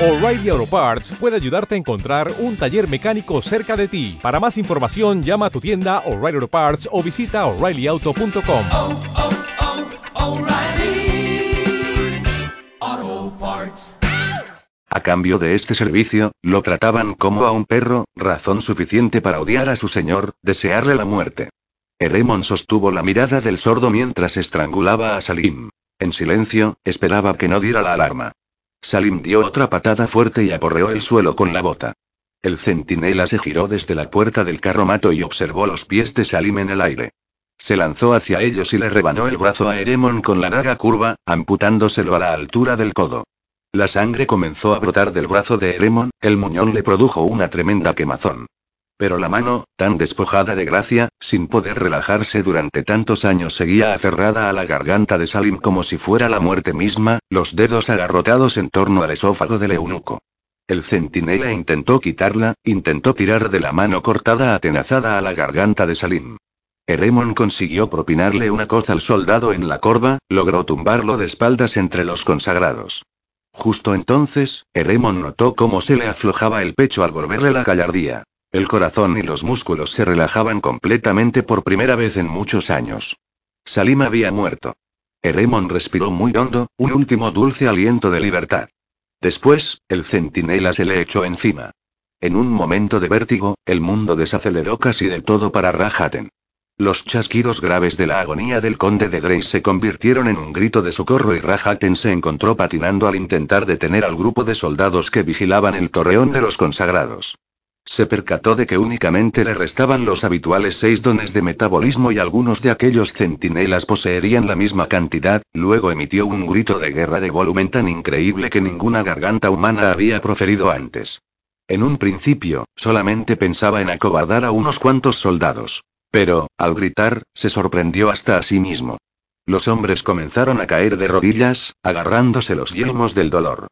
O'Reilly Auto Parts puede ayudarte a encontrar un taller mecánico cerca de ti. Para más información, llama a tu tienda O'Reilly Auto Parts o visita oreillyauto.com. oh, oh, Parts. A cambio de este servicio, lo trataban como a un perro, razón suficiente para odiar a su señor, desearle la muerte. Eremon sostuvo la mirada del sordo mientras estrangulaba a Salim. En silencio, esperaba que no diera la alarma. Salim dio otra patada fuerte y aporreó el suelo con la bota. El centinela se giró desde la puerta del carromato y observó los pies de Salim en el aire. Se lanzó hacia ellos y le rebanó el brazo a Eremon con la daga curva, amputándoselo a la altura del codo. La sangre comenzó a brotar del brazo de Eremon, el muñón le produjo una tremenda quemazón. Pero la mano, tan despojada de gracia, sin poder relajarse durante tantos años, seguía aferrada a la garganta de Salim como si fuera la muerte misma, los dedos agarrotados en torno al esófago del eunuco. El centinela intentó quitarla, intentó tirar de la mano cortada atenazada a la garganta de Salim. Eremon consiguió propinarle una coza al soldado en la corva, logró tumbarlo de espaldas entre los consagrados. Justo entonces, Eremon notó cómo se le aflojaba el pecho al volverle la gallardía. El corazón y los músculos se relajaban completamente por primera vez en muchos años. Salim había muerto. Eremon respiró muy hondo, un último dulce aliento de libertad. Después, el centinela se le echó encima. En un momento de vértigo, el mundo desaceleró casi del todo para Rahaten. Los chasquidos graves de la agonía del conde de Grey se convirtieron en un grito de socorro y Rahaten se encontró patinando al intentar detener al grupo de soldados que vigilaban el torreón de los consagrados. Se percató de que únicamente le restaban los habituales seis dones de metabolismo y algunos de aquellos centinelas poseerían la misma cantidad, luego emitió un grito de guerra de volumen tan increíble que ninguna garganta humana había proferido antes. En un principio, solamente pensaba en acobardar a unos cuantos soldados. Pero, al gritar, se sorprendió hasta a sí mismo. Los hombres comenzaron a caer de rodillas, agarrándose los yelmos del dolor.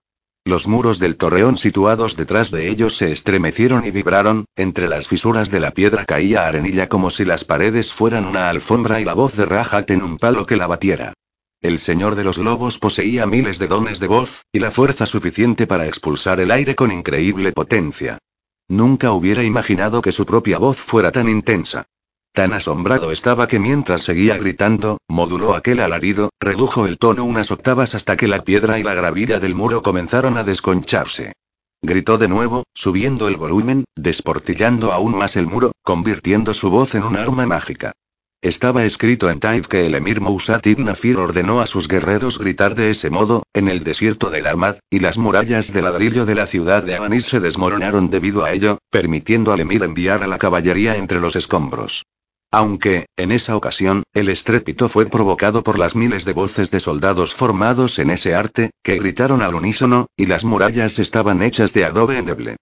Los muros del torreón situados detrás de ellos se estremecieron y vibraron, entre las fisuras de la piedra caía arenilla como si las paredes fueran una alfombra y la voz de Rajat en un palo que la batiera. El señor de los lobos poseía miles de dones de voz, y la fuerza suficiente para expulsar el aire con increíble potencia. Nunca hubiera imaginado que su propia voz fuera tan intensa. Tan asombrado estaba que mientras seguía gritando, moduló aquel alarido, redujo el tono unas octavas hasta que la piedra y la gravilla del muro comenzaron a desconcharse. Gritó de nuevo, subiendo el volumen, desportillando aún más el muro, convirtiendo su voz en un arma mágica. Estaba escrito en Taif que el emir Mousat ibn Nafir ordenó a sus guerreros gritar de ese modo, en el desierto del Ahmad, y las murallas de ladrillo de la ciudad de Abanis se desmoronaron debido a ello, permitiendo al emir enviar a la caballería entre los escombros. Aunque, en esa ocasión, el estrépito fue provocado por las miles de voces de soldados formados en ese arte, que gritaron al unísono, y las murallas estaban hechas de adobe endeble.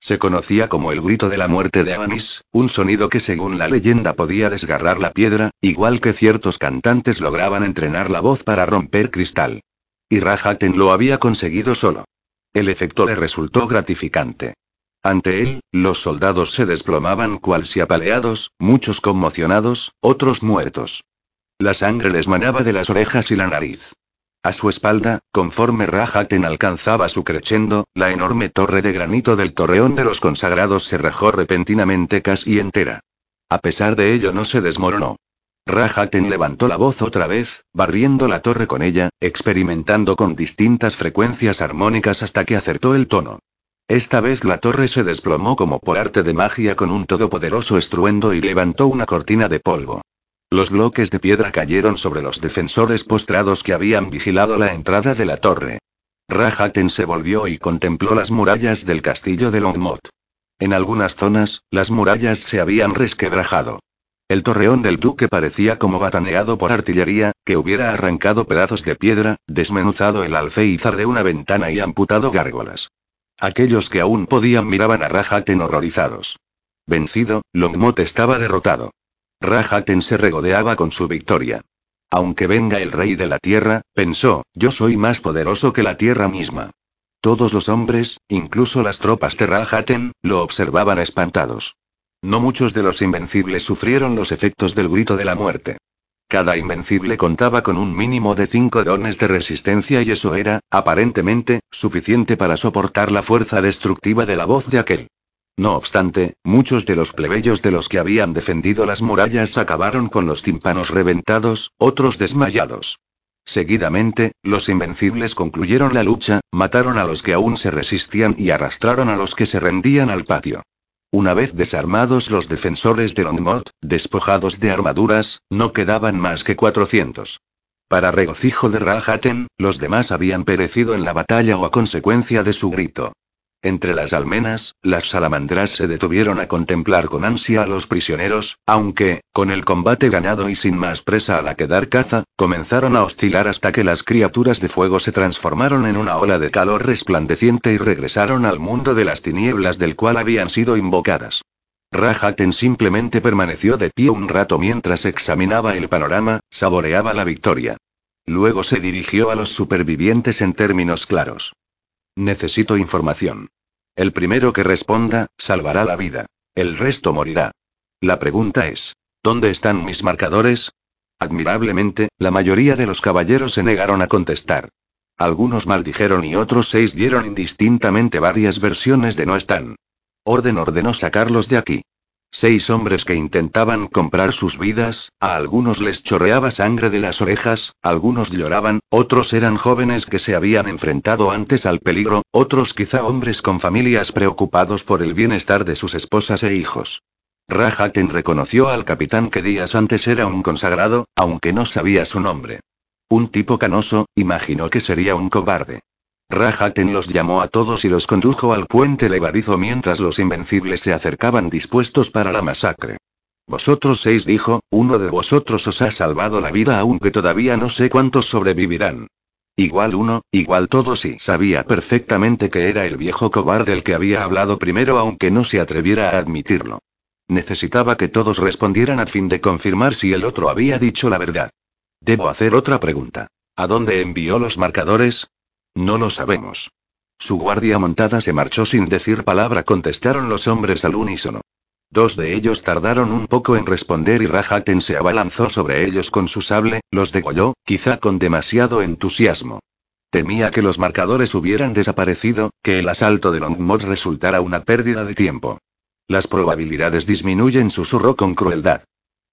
Se conocía como el grito de la muerte de Abanis, un sonido que según la leyenda podía desgarrar la piedra, igual que ciertos cantantes lograban entrenar la voz para romper cristal. Y Rahaten lo había conseguido solo. El efecto le resultó gratificante. Ante él, los soldados se desplomaban cual si apaleados, muchos conmocionados, otros muertos. La sangre les manaba de las orejas y la nariz. A su espalda, conforme Rahaten alcanzaba su crescendo, la enorme torre de granito del torreón de los consagrados se rajó repentinamente casi entera. A pesar de ello no se desmoronó. Rahaten levantó la voz otra vez, barriendo la torre con ella, experimentando con distintas frecuencias armónicas hasta que acertó el tono. Esta vez la torre se desplomó como por arte de magia con un todopoderoso estruendo y levantó una cortina de polvo. Los bloques de piedra cayeron sobre los defensores postrados que habían vigilado la entrada de la torre. Rahaten se volvió y contempló las murallas del castillo de Longmot. En algunas zonas, las murallas se habían resquebrajado. El torreón del duque parecía como bataneado por artillería, que hubiera arrancado pedazos de piedra, desmenuzado el alféizar de una ventana y amputado gárgolas. Aquellos que aún podían miraban a Rahaten horrorizados. Vencido, Longmot estaba derrotado. Rahaten se regodeaba con su victoria. Aunque venga el rey de la tierra, pensó, yo soy más poderoso que la tierra misma. Todos los hombres, incluso las tropas de Rahaten, lo observaban espantados. No muchos de los invencibles sufrieron los efectos del grito de la muerte. Cada invencible contaba con un mínimo de cinco dones de resistencia y eso era, aparentemente, suficiente para soportar la fuerza destructiva de la voz de aquel. No obstante, muchos de los plebeyos de los que habían defendido las murallas acabaron con los tímpanos reventados, otros desmayados. Seguidamente, los invencibles concluyeron la lucha, mataron a los que aún se resistían y arrastraron a los que se rendían al patio. Una vez desarmados los defensores de Longmont, despojados de armaduras, no quedaban más que 400. Para regocijo de Rahaten, los demás habían perecido en la batalla o a consecuencia de su grito. Entre las almenas, las salamandras se detuvieron a contemplar con ansia a los prisioneros, aunque, con el combate ganado y sin más presa a la que dar caza, comenzaron a oscilar hasta que las criaturas de fuego se transformaron en una ola de calor resplandeciente y regresaron al mundo de las tinieblas del cual habían sido invocadas. Rahaten simplemente permaneció de pie un rato mientras examinaba el panorama, saboreaba la victoria. Luego se dirigió a los supervivientes en términos claros. Necesito información. El primero que responda, salvará la vida. El resto morirá. La pregunta es, ¿dónde están mis marcadores? Admirablemente, la mayoría de los caballeros se negaron a contestar. Algunos maldijeron y otros seis dieron indistintamente varias versiones de no están. Orden ordenó sacarlos de aquí. Seis hombres que intentaban comprar sus vidas, a algunos les chorreaba sangre de las orejas, algunos lloraban, otros eran jóvenes que se habían enfrentado antes al peligro, otros quizá hombres con familias preocupados por el bienestar de sus esposas e hijos. Rahaten reconoció al capitán que días antes era un consagrado, aunque no sabía su nombre. Un tipo canoso, imaginó que sería un cobarde. Rahaten los llamó a todos y los condujo al puente levadizo mientras los invencibles se acercaban dispuestos para la masacre. Vosotros seis dijo, uno de vosotros os ha salvado la vida aunque todavía no sé cuántos sobrevivirán. Igual uno, igual todos y sabía perfectamente que era el viejo cobarde el que había hablado primero aunque no se atreviera a admitirlo. Necesitaba que todos respondieran a fin de confirmar si el otro había dicho la verdad. Debo hacer otra pregunta. ¿A dónde envió los marcadores? No lo sabemos. Su guardia montada se marchó sin decir palabra, contestaron los hombres al unísono. Dos de ellos tardaron un poco en responder y Rahaten se abalanzó sobre ellos con su sable, los degolló, quizá con demasiado entusiasmo. Temía que los marcadores hubieran desaparecido, que el asalto de Longmod resultara una pérdida de tiempo. Las probabilidades disminuyen, susurró con crueldad.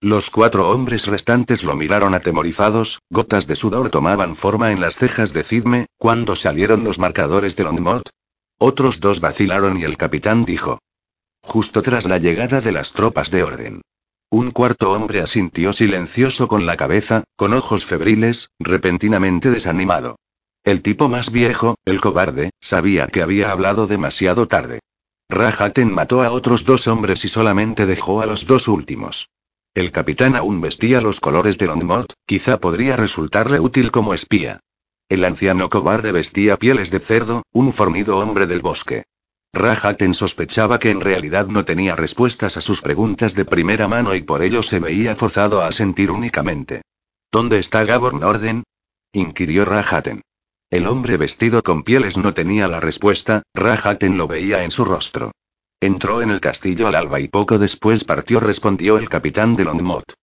Los cuatro hombres restantes lo miraron atemorizados, gotas de sudor tomaban forma en las cejas de Cidme, cuando salieron los marcadores de Longmont. Otros dos vacilaron y el capitán dijo. Justo tras la llegada de las tropas de orden. Un cuarto hombre asintió silencioso con la cabeza, con ojos febriles, repentinamente desanimado. El tipo más viejo, el cobarde, sabía que había hablado demasiado tarde. Rahaten mató a otros dos hombres y solamente dejó a los dos últimos. El capitán aún vestía los colores de Longmont, quizá podría resultarle útil como espía. El anciano cobarde vestía pieles de cerdo, un fornido hombre del bosque. Rahaten sospechaba que en realidad no tenía respuestas a sus preguntas de primera mano y por ello se veía forzado a sentir únicamente. ¿Dónde está Gabor Norden? inquirió Rahaten. El hombre vestido con pieles no tenía la respuesta, Rahaten lo veía en su rostro. Entró en el castillo al alba y poco después partió, respondió el capitán de Longmont.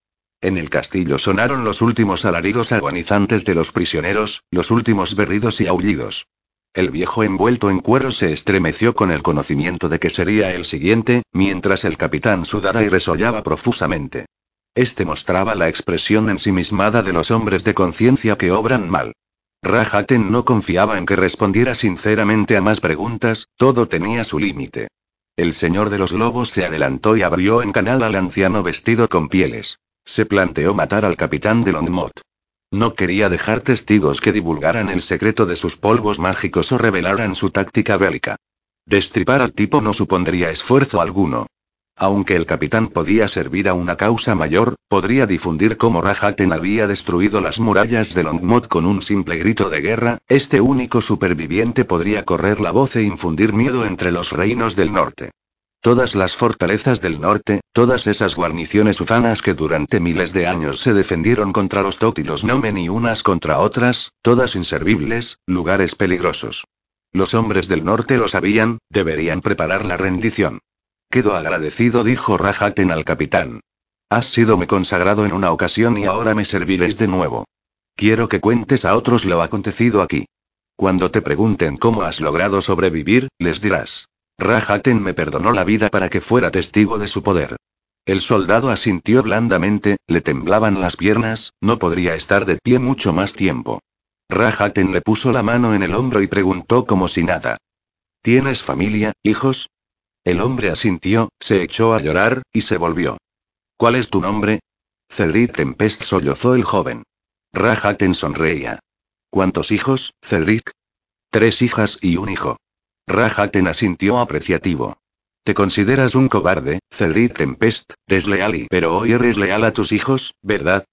En el castillo sonaron los últimos alaridos agonizantes de los prisioneros, los últimos berridos y aullidos. El viejo envuelto en cuero se estremeció con el conocimiento de que sería el siguiente, mientras el capitán sudaba y resollaba profusamente. Este mostraba la expresión ensimismada de los hombres de conciencia que obran mal. Rahaten no confiaba en que respondiera sinceramente a más preguntas, todo tenía su límite. El señor de los lobos se adelantó y abrió en canal al anciano vestido con pieles. Se planteó matar al capitán de Longmont. No quería dejar testigos que divulgaran el secreto de sus polvos mágicos o revelaran su táctica bélica. Destripar al tipo no supondría esfuerzo alguno. Aunque el capitán podía servir a una causa mayor, podría difundir cómo Rahaten había destruido las murallas de Longmont con un simple grito de guerra, este único superviviente podría correr la voz e infundir miedo entre los reinos del norte. Todas las fortalezas del norte, todas esas guarniciones ufanas que durante miles de años se defendieron contra los Tot y los Nomen y unas contra otras, todas inservibles, lugares peligrosos. Los hombres del norte lo sabían, deberían preparar la rendición. Quedo agradecido, dijo Rahaten al capitán. Has sido me consagrado en una ocasión y ahora me serviréis de nuevo. Quiero que cuentes a otros lo acontecido aquí. Cuando te pregunten cómo has logrado sobrevivir, les dirás. Rahaten me perdonó la vida para que fuera testigo de su poder. El soldado asintió blandamente, le temblaban las piernas, no podría estar de pie mucho más tiempo. Rahaten le puso la mano en el hombro y preguntó como si nada. ¿Tienes familia, hijos? El hombre asintió, se echó a llorar, y se volvió. ¿Cuál es tu nombre? Cedric Tempest sollozó el joven. Rahaten sonreía. ¿Cuántos hijos, Cedric? Tres hijas y un hijo. Rahaten asintió apreciativo. Te consideras un cobarde, Cedric Tempest, desleal y... Pero hoy eres leal a tus hijos, ¿verdad?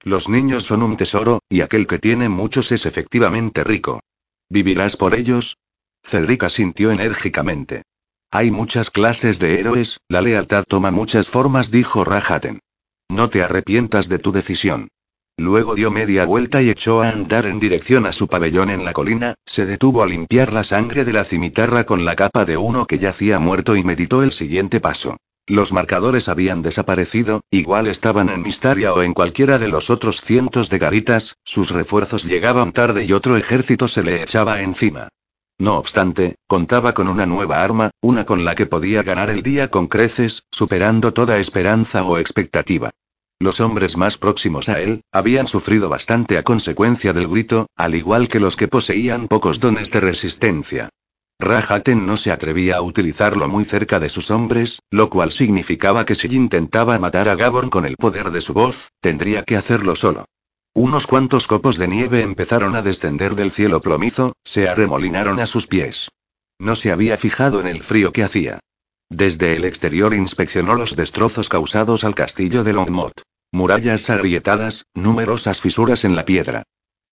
Los niños son un tesoro, y aquel que tiene muchos es efectivamente rico. ¿Vivirás por ellos? Cedric asintió enérgicamente. Hay muchas clases de héroes, la lealtad toma muchas formas, dijo Rahaten. No te arrepientas de tu decisión. Luego dio media vuelta y echó a andar en dirección a su pabellón en la colina, se detuvo a limpiar la sangre de la cimitarra con la capa de uno que yacía muerto y meditó el siguiente paso. Los marcadores habían desaparecido, igual estaban en Mistaria o en cualquiera de los otros cientos de garitas, sus refuerzos llegaban tarde y otro ejército se le echaba encima. No obstante, contaba con una nueva arma, una con la que podía ganar el día con creces, superando toda esperanza o expectativa. Los hombres más próximos a él, habían sufrido bastante a consecuencia del grito, al igual que los que poseían pocos dones de resistencia. Rahaten no se atrevía a utilizarlo muy cerca de sus hombres, lo cual significaba que si intentaba matar a Gabon con el poder de su voz, tendría que hacerlo solo. Unos cuantos copos de nieve empezaron a descender del cielo plomizo, se arremolinaron a sus pies. No se había fijado en el frío que hacía. Desde el exterior inspeccionó los destrozos causados al castillo de Longmont. Murallas agrietadas, numerosas fisuras en la piedra.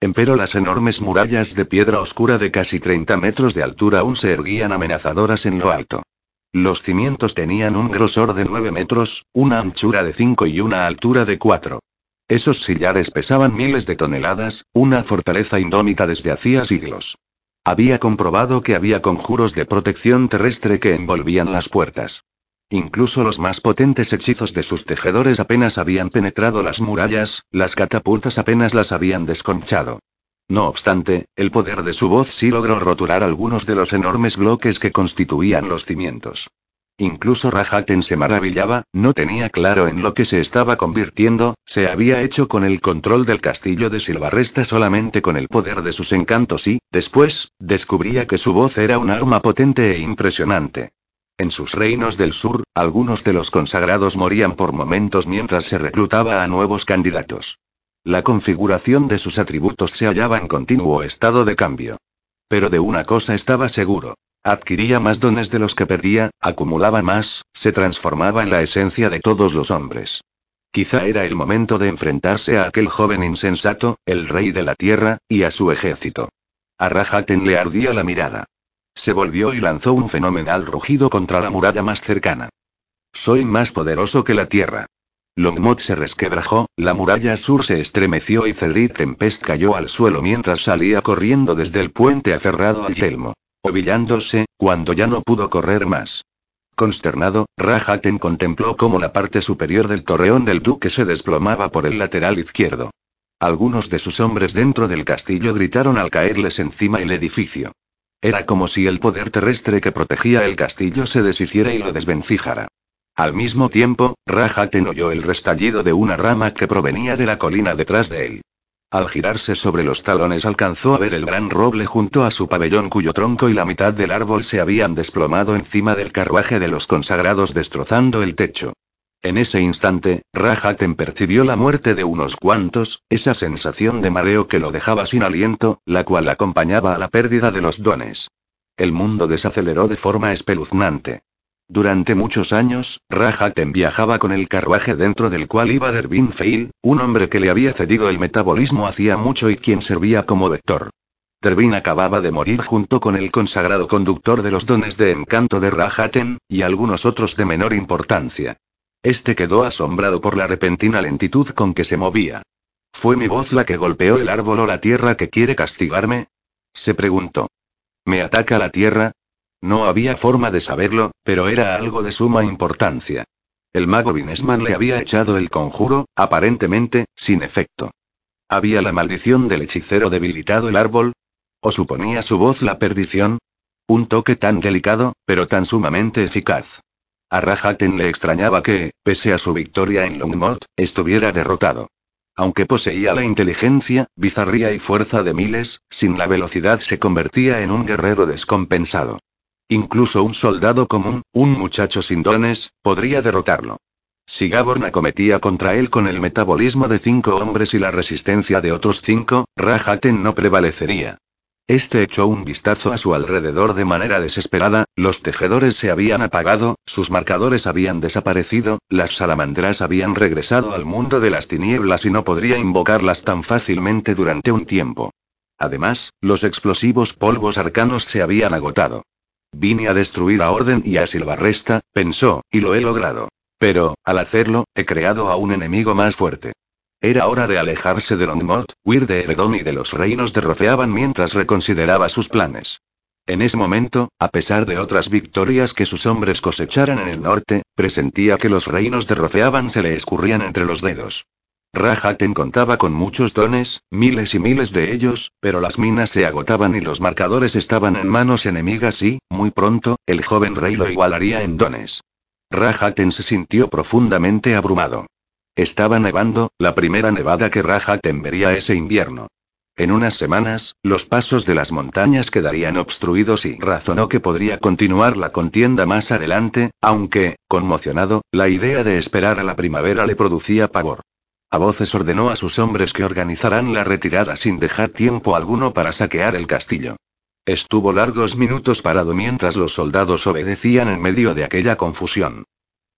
Empero las enormes murallas de piedra oscura de casi 30 metros de altura aún se erguían amenazadoras en lo alto. Los cimientos tenían un grosor de 9 metros, una anchura de 5 y una altura de 4. Esos sillares pesaban miles de toneladas, una fortaleza indómita desde hacía siglos. Había comprobado que había conjuros de protección terrestre que envolvían las puertas. Incluso los más potentes hechizos de sus tejedores apenas habían penetrado las murallas, las catapultas apenas las habían desconchado. No obstante, el poder de su voz sí logró rotular algunos de los enormes bloques que constituían los cimientos. Incluso Rahaten se maravillaba, no tenía claro en lo que se estaba convirtiendo, se había hecho con el control del castillo de Silvarresta solamente con el poder de sus encantos y, después, descubría que su voz era un arma potente e impresionante. En sus reinos del sur, algunos de los consagrados morían por momentos mientras se reclutaba a nuevos candidatos. La configuración de sus atributos se hallaba en continuo estado de cambio. Pero de una cosa estaba seguro. Adquiría más dones de los que perdía, acumulaba más, se transformaba en la esencia de todos los hombres. Quizá era el momento de enfrentarse a aquel joven insensato, el rey de la tierra, y a su ejército. A Rahaten le ardía la mirada. Se volvió y lanzó un fenomenal rugido contra la muralla más cercana. Soy más poderoso que la tierra. Longmot se resquebrajó, la muralla sur se estremeció y Cedric Tempest cayó al suelo mientras salía corriendo desde el puente aferrado al yelmo ovillándose, cuando ya no pudo correr más. Consternado, Rahaten contempló cómo la parte superior del torreón del duque se desplomaba por el lateral izquierdo. Algunos de sus hombres dentro del castillo gritaron al caerles encima el edificio. Era como si el poder terrestre que protegía el castillo se deshiciera y lo desvencijara. Al mismo tiempo, Rahaten oyó el restallido de una rama que provenía de la colina detrás de él. Al girarse sobre los talones alcanzó a ver el gran roble junto a su pabellón cuyo tronco y la mitad del árbol se habían desplomado encima del carruaje de los consagrados destrozando el techo. En ese instante, Rahaten percibió la muerte de unos cuantos, esa sensación de mareo que lo dejaba sin aliento, la cual acompañaba a la pérdida de los dones. El mundo desaceleró de forma espeluznante. Durante muchos años, Rahaten viajaba con el carruaje dentro del cual iba Dervin Feil, un hombre que le había cedido el metabolismo hacía mucho y quien servía como vector. Dervin acababa de morir junto con el consagrado conductor de los dones de encanto de Rahaten, y algunos otros de menor importancia. Este quedó asombrado por la repentina lentitud con que se movía. ¿Fue mi voz la que golpeó el árbol o la tierra que quiere castigarme? Se preguntó. ¿Me ataca la tierra? No había forma de saberlo, pero era algo de suma importancia. El mago Vinesman le había echado el conjuro, aparentemente, sin efecto. ¿Había la maldición del hechicero debilitado el árbol? ¿O suponía su voz la perdición? Un toque tan delicado, pero tan sumamente eficaz. A Rahaten le extrañaba que, pese a su victoria en Longmont, estuviera derrotado. Aunque poseía la inteligencia, bizarría y fuerza de miles, sin la velocidad se convertía en un guerrero descompensado. Incluso un soldado común, un muchacho sin dones, podría derrotarlo. Si Gaborn acometía contra él con el metabolismo de cinco hombres y la resistencia de otros cinco, Rahaten no prevalecería. Este echó un vistazo a su alrededor de manera desesperada, los tejedores se habían apagado, sus marcadores habían desaparecido, las salamandras habían regresado al mundo de las tinieblas y no podría invocarlas tan fácilmente durante un tiempo. Además, los explosivos polvos arcanos se habían agotado. Vine a destruir a Orden y a Silvarresta, pensó, y lo he logrado. Pero, al hacerlo, he creado a un enemigo más fuerte. Era hora de alejarse de Longmont, huir de Eredon y de los reinos de Rofeaban mientras reconsideraba sus planes. En ese momento, a pesar de otras victorias que sus hombres cosecharan en el norte, presentía que los reinos de Rofeaban se le escurrían entre los dedos. Rahaten contaba con muchos dones, miles y miles de ellos, pero las minas se agotaban y los marcadores estaban en manos enemigas y, muy pronto, el joven rey lo igualaría en dones. Rahaten se sintió profundamente abrumado. Estaba nevando, la primera nevada que Rahaten vería ese invierno. En unas semanas, los pasos de las montañas quedarían obstruidos y razonó que podría continuar la contienda más adelante, aunque, conmocionado, la idea de esperar a la primavera le producía pavor. A voces ordenó a sus hombres que organizaran la retirada sin dejar tiempo alguno para saquear el castillo. Estuvo largos minutos parado mientras los soldados obedecían en medio de aquella confusión.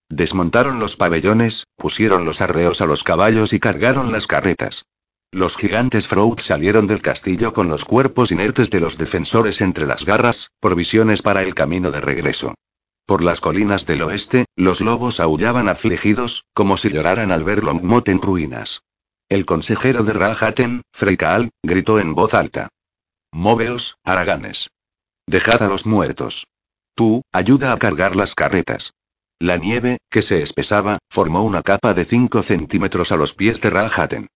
Desmontaron los pabellones, pusieron los arreos a los caballos y cargaron las carretas. Los gigantes Froud salieron del castillo con los cuerpos inertes de los defensores entre las garras, provisiones para el camino de regreso. Por las colinas del oeste, los lobos aullaban afligidos, como si lloraran al ver Longmot en ruinas. El consejero de Rahaten, Freikaal, gritó en voz alta. Móveos, haraganes. Dejad a los muertos. Tú, ayuda a cargar las carretas. La nieve, que se espesaba, formó una capa de 5 centímetros a los pies de Rahaten.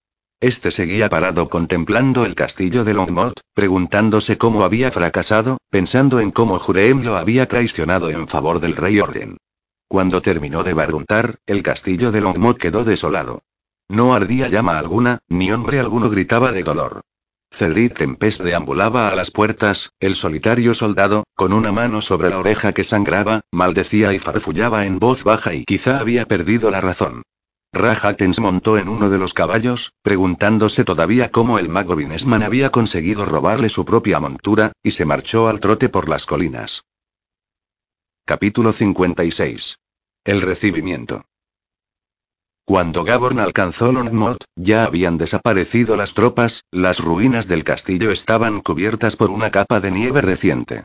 Este seguía parado contemplando el castillo de Longmont, preguntándose cómo había fracasado, pensando en cómo Jureem lo había traicionado en favor del rey Orden. Cuando terminó de barruntar, el castillo de Longmont quedó desolado. No ardía llama alguna, ni hombre alguno gritaba de dolor. Cedric Tempest deambulaba a las puertas, el solitario soldado, con una mano sobre la oreja que sangraba, maldecía y farfullaba en voz baja y quizá había perdido la razón. Rahatens montó en uno de los caballos, preguntándose todavía cómo el mago Vinesman había conseguido robarle su propia montura, y se marchó al trote por las colinas. Capítulo 56. El recibimiento. Cuando Gaborn alcanzó Longmont, ya habían desaparecido las tropas, las ruinas del castillo estaban cubiertas por una capa de nieve reciente.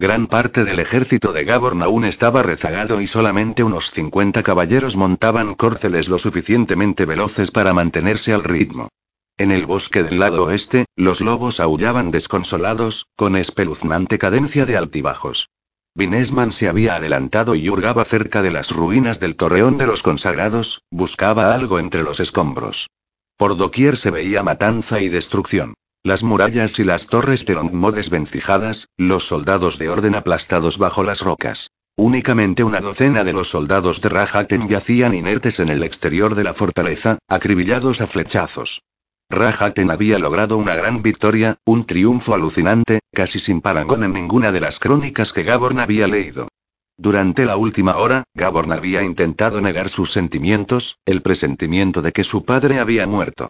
Gran parte del ejército de Gaborn aún estaba rezagado y solamente unos 50 caballeros montaban córceles lo suficientemente veloces para mantenerse al ritmo. En el bosque del lado oeste, los lobos aullaban desconsolados, con espeluznante cadencia de altibajos. Vinesman se había adelantado y hurgaba cerca de las ruinas del Torreón de los Consagrados, buscaba algo entre los escombros. Por doquier se veía matanza y destrucción. Las murallas y las torres de Longmo desvencijadas, los soldados de orden aplastados bajo las rocas. Únicamente una docena de los soldados de Rahaten yacían inertes en el exterior de la fortaleza, acribillados a flechazos. Rahaten había logrado una gran victoria, un triunfo alucinante, casi sin parangón en ninguna de las crónicas que Gaborn había leído. Durante la última hora, Gaborn había intentado negar sus sentimientos, el presentimiento de que su padre había muerto.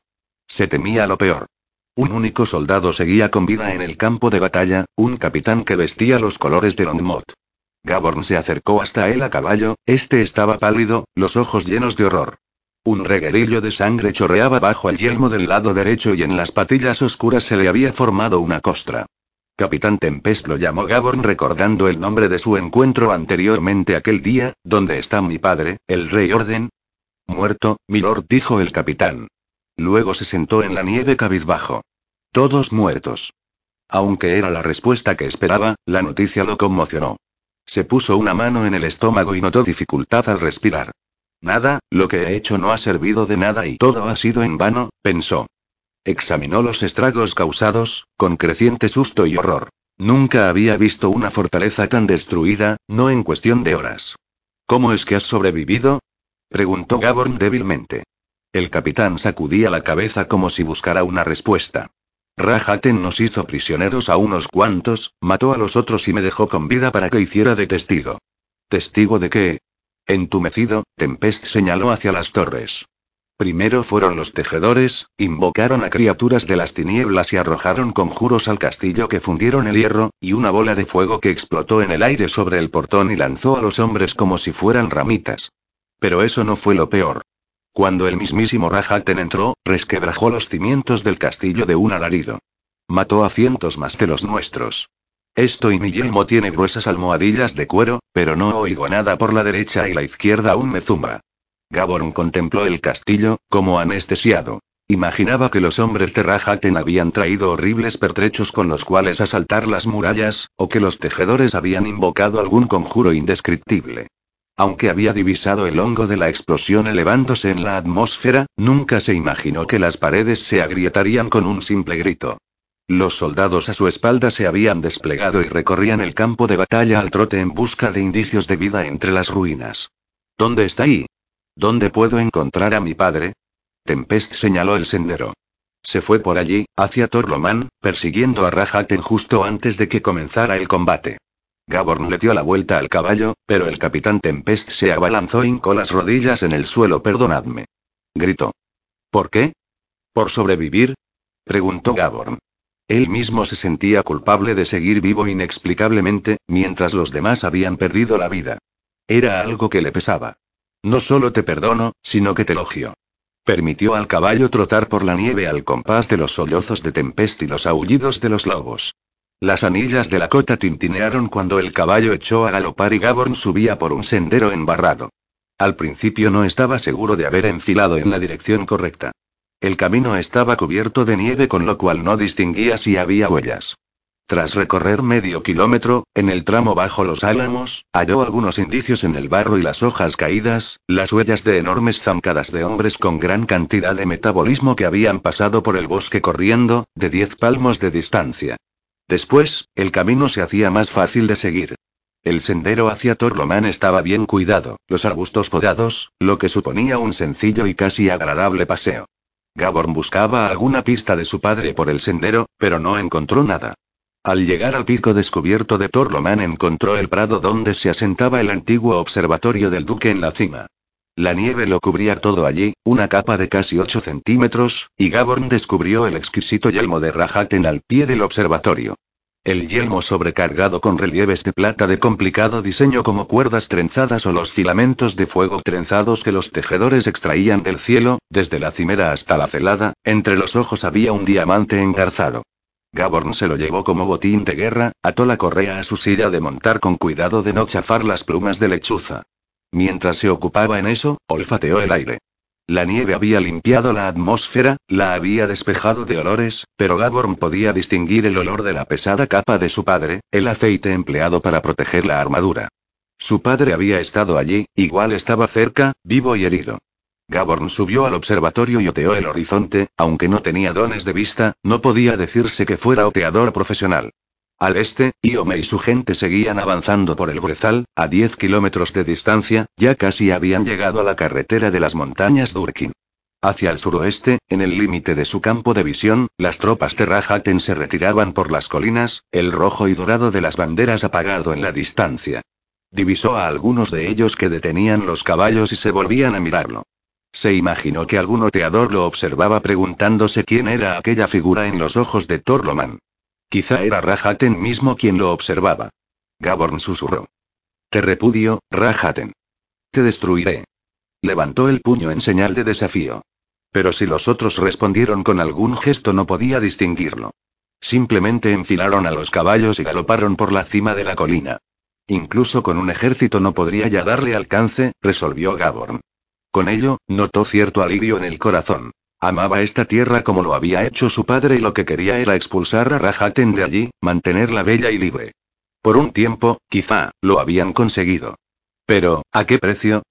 Se temía lo peor. Un único soldado seguía con vida en el campo de batalla, un capitán que vestía los colores de Longmont. Gaborn se acercó hasta él a caballo, este estaba pálido, los ojos llenos de horror. Un reguerillo de sangre chorreaba bajo el yelmo del lado derecho y en las patillas oscuras se le había formado una costra. Capitán Tempest lo llamó Gaborn recordando el nombre de su encuentro anteriormente aquel día, ¿dónde está mi padre, el rey Orden? Muerto, milord, dijo el capitán. Luego se sentó en la nieve cabizbajo. Todos muertos. Aunque era la respuesta que esperaba, la noticia lo conmocionó. Se puso una mano en el estómago y notó dificultad al respirar. Nada, lo que he hecho no ha servido de nada y todo ha sido en vano, pensó. Examinó los estragos causados, con creciente susto y horror. Nunca había visto una fortaleza tan destruida, no en cuestión de horas. ¿Cómo es que has sobrevivido? preguntó Gaborn débilmente. El capitán sacudía la cabeza como si buscara una respuesta. Rajaten nos hizo prisioneros a unos cuantos, mató a los otros y me dejó con vida para que hiciera de testigo. ¿Testigo de qué? Entumecido, Tempest señaló hacia las torres. Primero fueron los tejedores, invocaron a criaturas de las tinieblas y arrojaron conjuros al castillo que fundieron el hierro, y una bola de fuego que explotó en el aire sobre el portón y lanzó a los hombres como si fueran ramitas. Pero eso no fue lo peor. Cuando el mismísimo Rajaten entró, resquebrajó los cimientos del castillo de un alarido. Mató a cientos más de los nuestros. Esto y mi yelmo tiene gruesas almohadillas de cuero, pero no oigo nada por la derecha y la izquierda aún me zumba. Gaborn contempló el castillo, como anestesiado. Imaginaba que los hombres de Rajaten habían traído horribles pertrechos con los cuales asaltar las murallas, o que los tejedores habían invocado algún conjuro indescriptible. Aunque había divisado el hongo de la explosión elevándose en la atmósfera, nunca se imaginó que las paredes se agrietarían con un simple grito. Los soldados a su espalda se habían desplegado y recorrían el campo de batalla al trote en busca de indicios de vida entre las ruinas. ¿Dónde está ahí? ¿Dónde puedo encontrar a mi padre? Tempest señaló el sendero. Se fue por allí, hacia Torloman, persiguiendo a Rajaten justo antes de que comenzara el combate. Gaborn le dio la vuelta al caballo, pero el capitán Tempest se abalanzó y hincó las rodillas en el suelo. Perdonadme. Gritó. ¿Por qué? ¿Por sobrevivir? preguntó Gaborn. Él mismo se sentía culpable de seguir vivo inexplicablemente, mientras los demás habían perdido la vida. Era algo que le pesaba. No solo te perdono, sino que te elogio. Permitió al caballo trotar por la nieve al compás de los sollozos de Tempest y los aullidos de los lobos. Las anillas de la cota tintinearon cuando el caballo echó a galopar y Gaborn subía por un sendero embarrado. Al principio no estaba seguro de haber enfilado en la dirección correcta. El camino estaba cubierto de nieve con lo cual no distinguía si había huellas. Tras recorrer medio kilómetro, en el tramo bajo los álamos, halló algunos indicios en el barro y las hojas caídas, las huellas de enormes zancadas de hombres con gran cantidad de metabolismo que habían pasado por el bosque corriendo, de diez palmos de distancia. Después, el camino se hacía más fácil de seguir. El sendero hacia Torloman estaba bien cuidado, los arbustos podados, lo que suponía un sencillo y casi agradable paseo. Gaborn buscaba alguna pista de su padre por el sendero, pero no encontró nada. Al llegar al pico descubierto de Torloman encontró el prado donde se asentaba el antiguo observatorio del duque en la cima. La nieve lo cubría todo allí, una capa de casi 8 centímetros, y Gaborn descubrió el exquisito yelmo de Rajaten al pie del observatorio. El yelmo sobrecargado con relieves de plata de complicado diseño como cuerdas trenzadas o los filamentos de fuego trenzados que los tejedores extraían del cielo, desde la cimera hasta la celada, entre los ojos había un diamante engarzado. Gaborn se lo llevó como botín de guerra, ató la correa a su silla de montar con cuidado de no chafar las plumas de lechuza. Mientras se ocupaba en eso, olfateó el aire. La nieve había limpiado la atmósfera, la había despejado de olores, pero Gaborn podía distinguir el olor de la pesada capa de su padre, el aceite empleado para proteger la armadura. Su padre había estado allí, igual estaba cerca, vivo y herido. Gaborn subió al observatorio y oteó el horizonte, aunque no tenía dones de vista, no podía decirse que fuera oteador profesional. Al este, Iome y su gente seguían avanzando por el Brezal, a 10 kilómetros de distancia, ya casi habían llegado a la carretera de las montañas Durkin. Hacia el suroeste, en el límite de su campo de visión, las tropas de Rajaten se retiraban por las colinas, el rojo y dorado de las banderas apagado en la distancia. Divisó a algunos de ellos que detenían los caballos y se volvían a mirarlo. Se imaginó que algún oteador lo observaba preguntándose quién era aquella figura en los ojos de Torloman. Quizá era Rajaten mismo quien lo observaba. Gaborn susurró. Te repudio, Rajaten. Te destruiré. Levantó el puño en señal de desafío. Pero si los otros respondieron con algún gesto no podía distinguirlo. Simplemente enfilaron a los caballos y galoparon por la cima de la colina. Incluso con un ejército no podría ya darle alcance, resolvió Gaborn. Con ello, notó cierto alivio en el corazón. Amaba esta tierra como lo había hecho su padre y lo que quería era expulsar a Rajaten de allí, mantenerla bella y libre. Por un tiempo, quizá, lo habían conseguido. Pero, ¿a qué precio?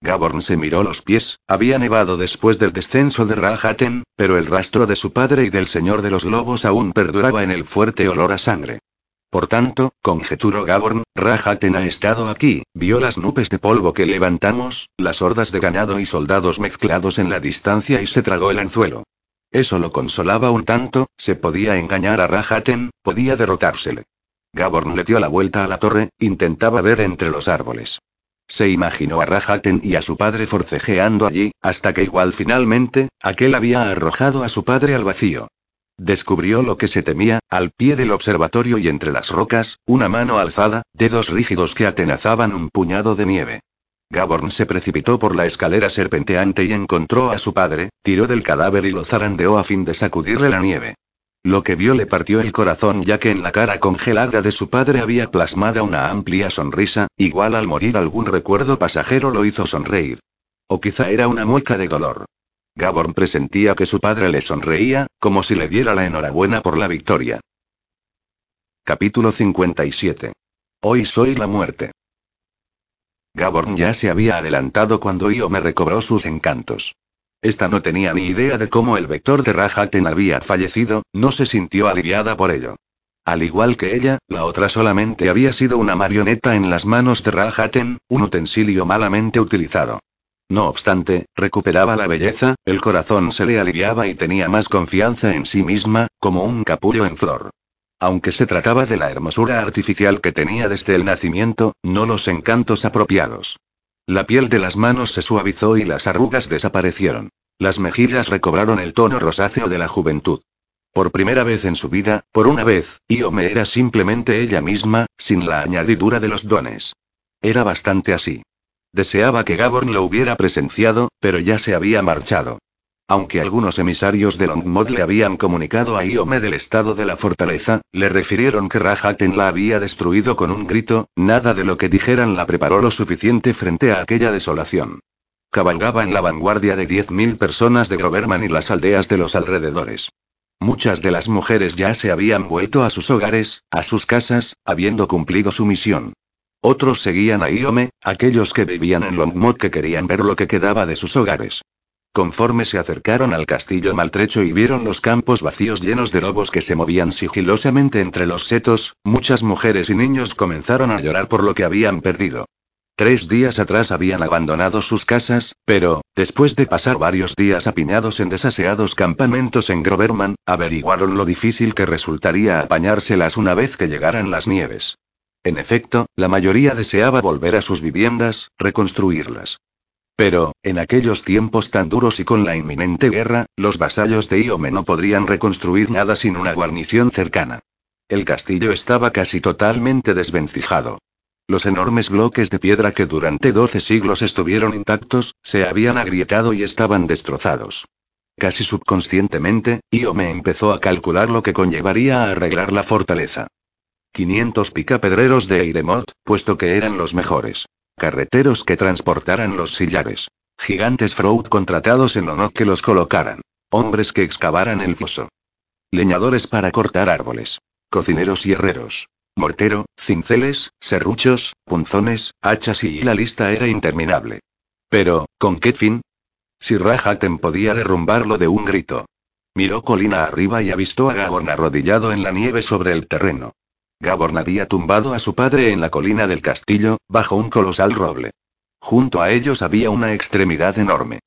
Gaborn se miró los pies, había nevado después del descenso de Rahaten, pero el rastro de su padre y del señor de los lobos aún perduraba en el fuerte olor a sangre. Por tanto, conjeturó Gaborn, Rahaten ha estado aquí, vio las nubes de polvo que levantamos, las hordas de ganado y soldados mezclados en la distancia y se tragó el anzuelo. Eso lo consolaba un tanto, se podía engañar a Rahaten, podía derrotársele. Gaborn le dio la vuelta a la torre, intentaba ver entre los árboles. Se imaginó a Rahaten y a su padre forcejeando allí, hasta que igual finalmente, aquel había arrojado a su padre al vacío. Descubrió lo que se temía, al pie del observatorio y entre las rocas, una mano alzada, dedos rígidos que atenazaban un puñado de nieve. Gaborn se precipitó por la escalera serpenteante y encontró a su padre, tiró del cadáver y lo zarandeó a fin de sacudirle la nieve. Lo que vio le partió el corazón ya que en la cara congelada de su padre había plasmada una amplia sonrisa, igual al morir algún recuerdo pasajero lo hizo sonreír. O quizá era una mueca de dolor. Gaborn presentía que su padre le sonreía, como si le diera la enhorabuena por la victoria. Capítulo 57. Hoy soy la muerte. Gaborn ya se había adelantado cuando Io me recobró sus encantos. Esta no tenía ni idea de cómo el vector de Rahaten había fallecido, no se sintió aliviada por ello. Al igual que ella, la otra solamente había sido una marioneta en las manos de Rahaten, un utensilio malamente utilizado. No obstante, recuperaba la belleza, el corazón se le aliviaba y tenía más confianza en sí misma, como un capullo en flor. Aunque se trataba de la hermosura artificial que tenía desde el nacimiento, no los encantos apropiados. La piel de las manos se suavizó y las arrugas desaparecieron. Las mejillas recobraron el tono rosáceo de la juventud. Por primera vez en su vida, por una vez, Iome era simplemente ella misma, sin la añadidura de los dones. Era bastante así. Deseaba que Gaborn lo hubiera presenciado, pero ya se había marchado. Aunque algunos emisarios de Longmod le habían comunicado a Iome del estado de la fortaleza, le refirieron que Rahaten la había destruido con un grito, nada de lo que dijeran la preparó lo suficiente frente a aquella desolación. Cabalgaba en la vanguardia de 10.000 personas de Groverman y las aldeas de los alrededores. Muchas de las mujeres ya se habían vuelto a sus hogares, a sus casas, habiendo cumplido su misión. Otros seguían a Iome, aquellos que vivían en Longmod que querían ver lo que quedaba de sus hogares. Conforme se acercaron al castillo maltrecho y vieron los campos vacíos llenos de lobos que se movían sigilosamente entre los setos, muchas mujeres y niños comenzaron a llorar por lo que habían perdido. Tres días atrás habían abandonado sus casas, pero, después de pasar varios días apiñados en desaseados campamentos en Groverman, averiguaron lo difícil que resultaría apañárselas una vez que llegaran las nieves. En efecto, la mayoría deseaba volver a sus viviendas, reconstruirlas. Pero, en aquellos tiempos tan duros y con la inminente guerra, los vasallos de Iome no podrían reconstruir nada sin una guarnición cercana. El castillo estaba casi totalmente desvencijado. Los enormes bloques de piedra que durante doce siglos estuvieron intactos, se habían agrietado y estaban destrozados. Casi subconscientemente, Iome empezó a calcular lo que conllevaría a arreglar la fortaleza. 500 picapedreros de Eiremot, puesto que eran los mejores. Carreteros que transportaran los sillares. Gigantes Fraud contratados en honor que los colocaran. Hombres que excavaran el foso. Leñadores para cortar árboles. Cocineros y herreros. Mortero, cinceles, serruchos, punzones, hachas y la lista era interminable. Pero, ¿con qué fin? Si Rahaten podía derrumbarlo de un grito. Miró colina arriba y avistó a Gaborn arrodillado en la nieve sobre el terreno. Gaborn había tumbado a su padre en la colina del castillo, bajo un colosal roble. Junto a ellos había una extremidad enorme.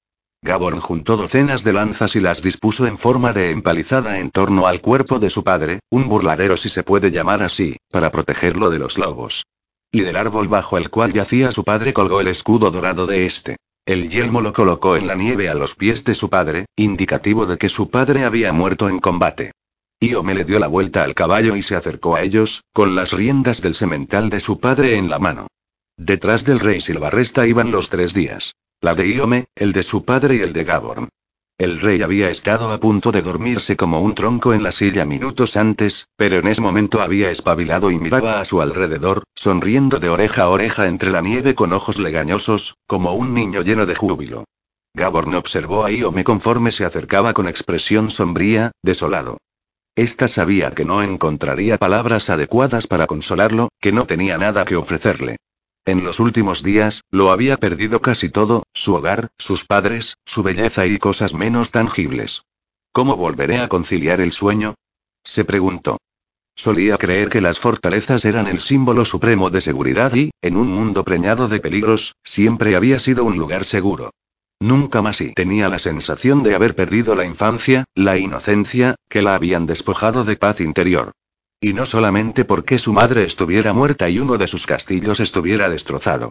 Gaborn juntó docenas de lanzas y las dispuso en forma de empalizada en torno al cuerpo de su padre, un burladero si se puede llamar así, para protegerlo de los lobos. Y del árbol bajo el cual yacía su padre colgó el escudo dorado de este. El yelmo lo colocó en la nieve a los pies de su padre, indicativo de que su padre había muerto en combate. Iome le dio la vuelta al caballo y se acercó a ellos, con las riendas del semental de su padre en la mano. Detrás del rey Silvarresta iban los tres días. La de Iome, el de su padre y el de Gaborn. El rey había estado a punto de dormirse como un tronco en la silla minutos antes, pero en ese momento había espabilado y miraba a su alrededor, sonriendo de oreja a oreja entre la nieve con ojos legañosos, como un niño lleno de júbilo. Gaborn observó a Iome conforme se acercaba con expresión sombría, desolado. Esta sabía que no encontraría palabras adecuadas para consolarlo, que no tenía nada que ofrecerle. En los últimos días, lo había perdido casi todo, su hogar, sus padres, su belleza y cosas menos tangibles. ¿Cómo volveré a conciliar el sueño? Se preguntó. Solía creer que las fortalezas eran el símbolo supremo de seguridad y, en un mundo preñado de peligros, siempre había sido un lugar seguro. Nunca más y tenía la sensación de haber perdido la infancia, la inocencia, que la habían despojado de paz interior. Y no solamente porque su madre estuviera muerta y uno de sus castillos estuviera destrozado.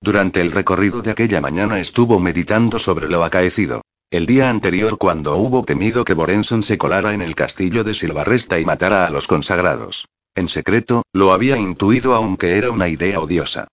Durante el recorrido de aquella mañana estuvo meditando sobre lo acaecido. El día anterior cuando hubo temido que Borenson se colara en el castillo de Silvarresta y matara a los consagrados. En secreto, lo había intuido aunque era una idea odiosa.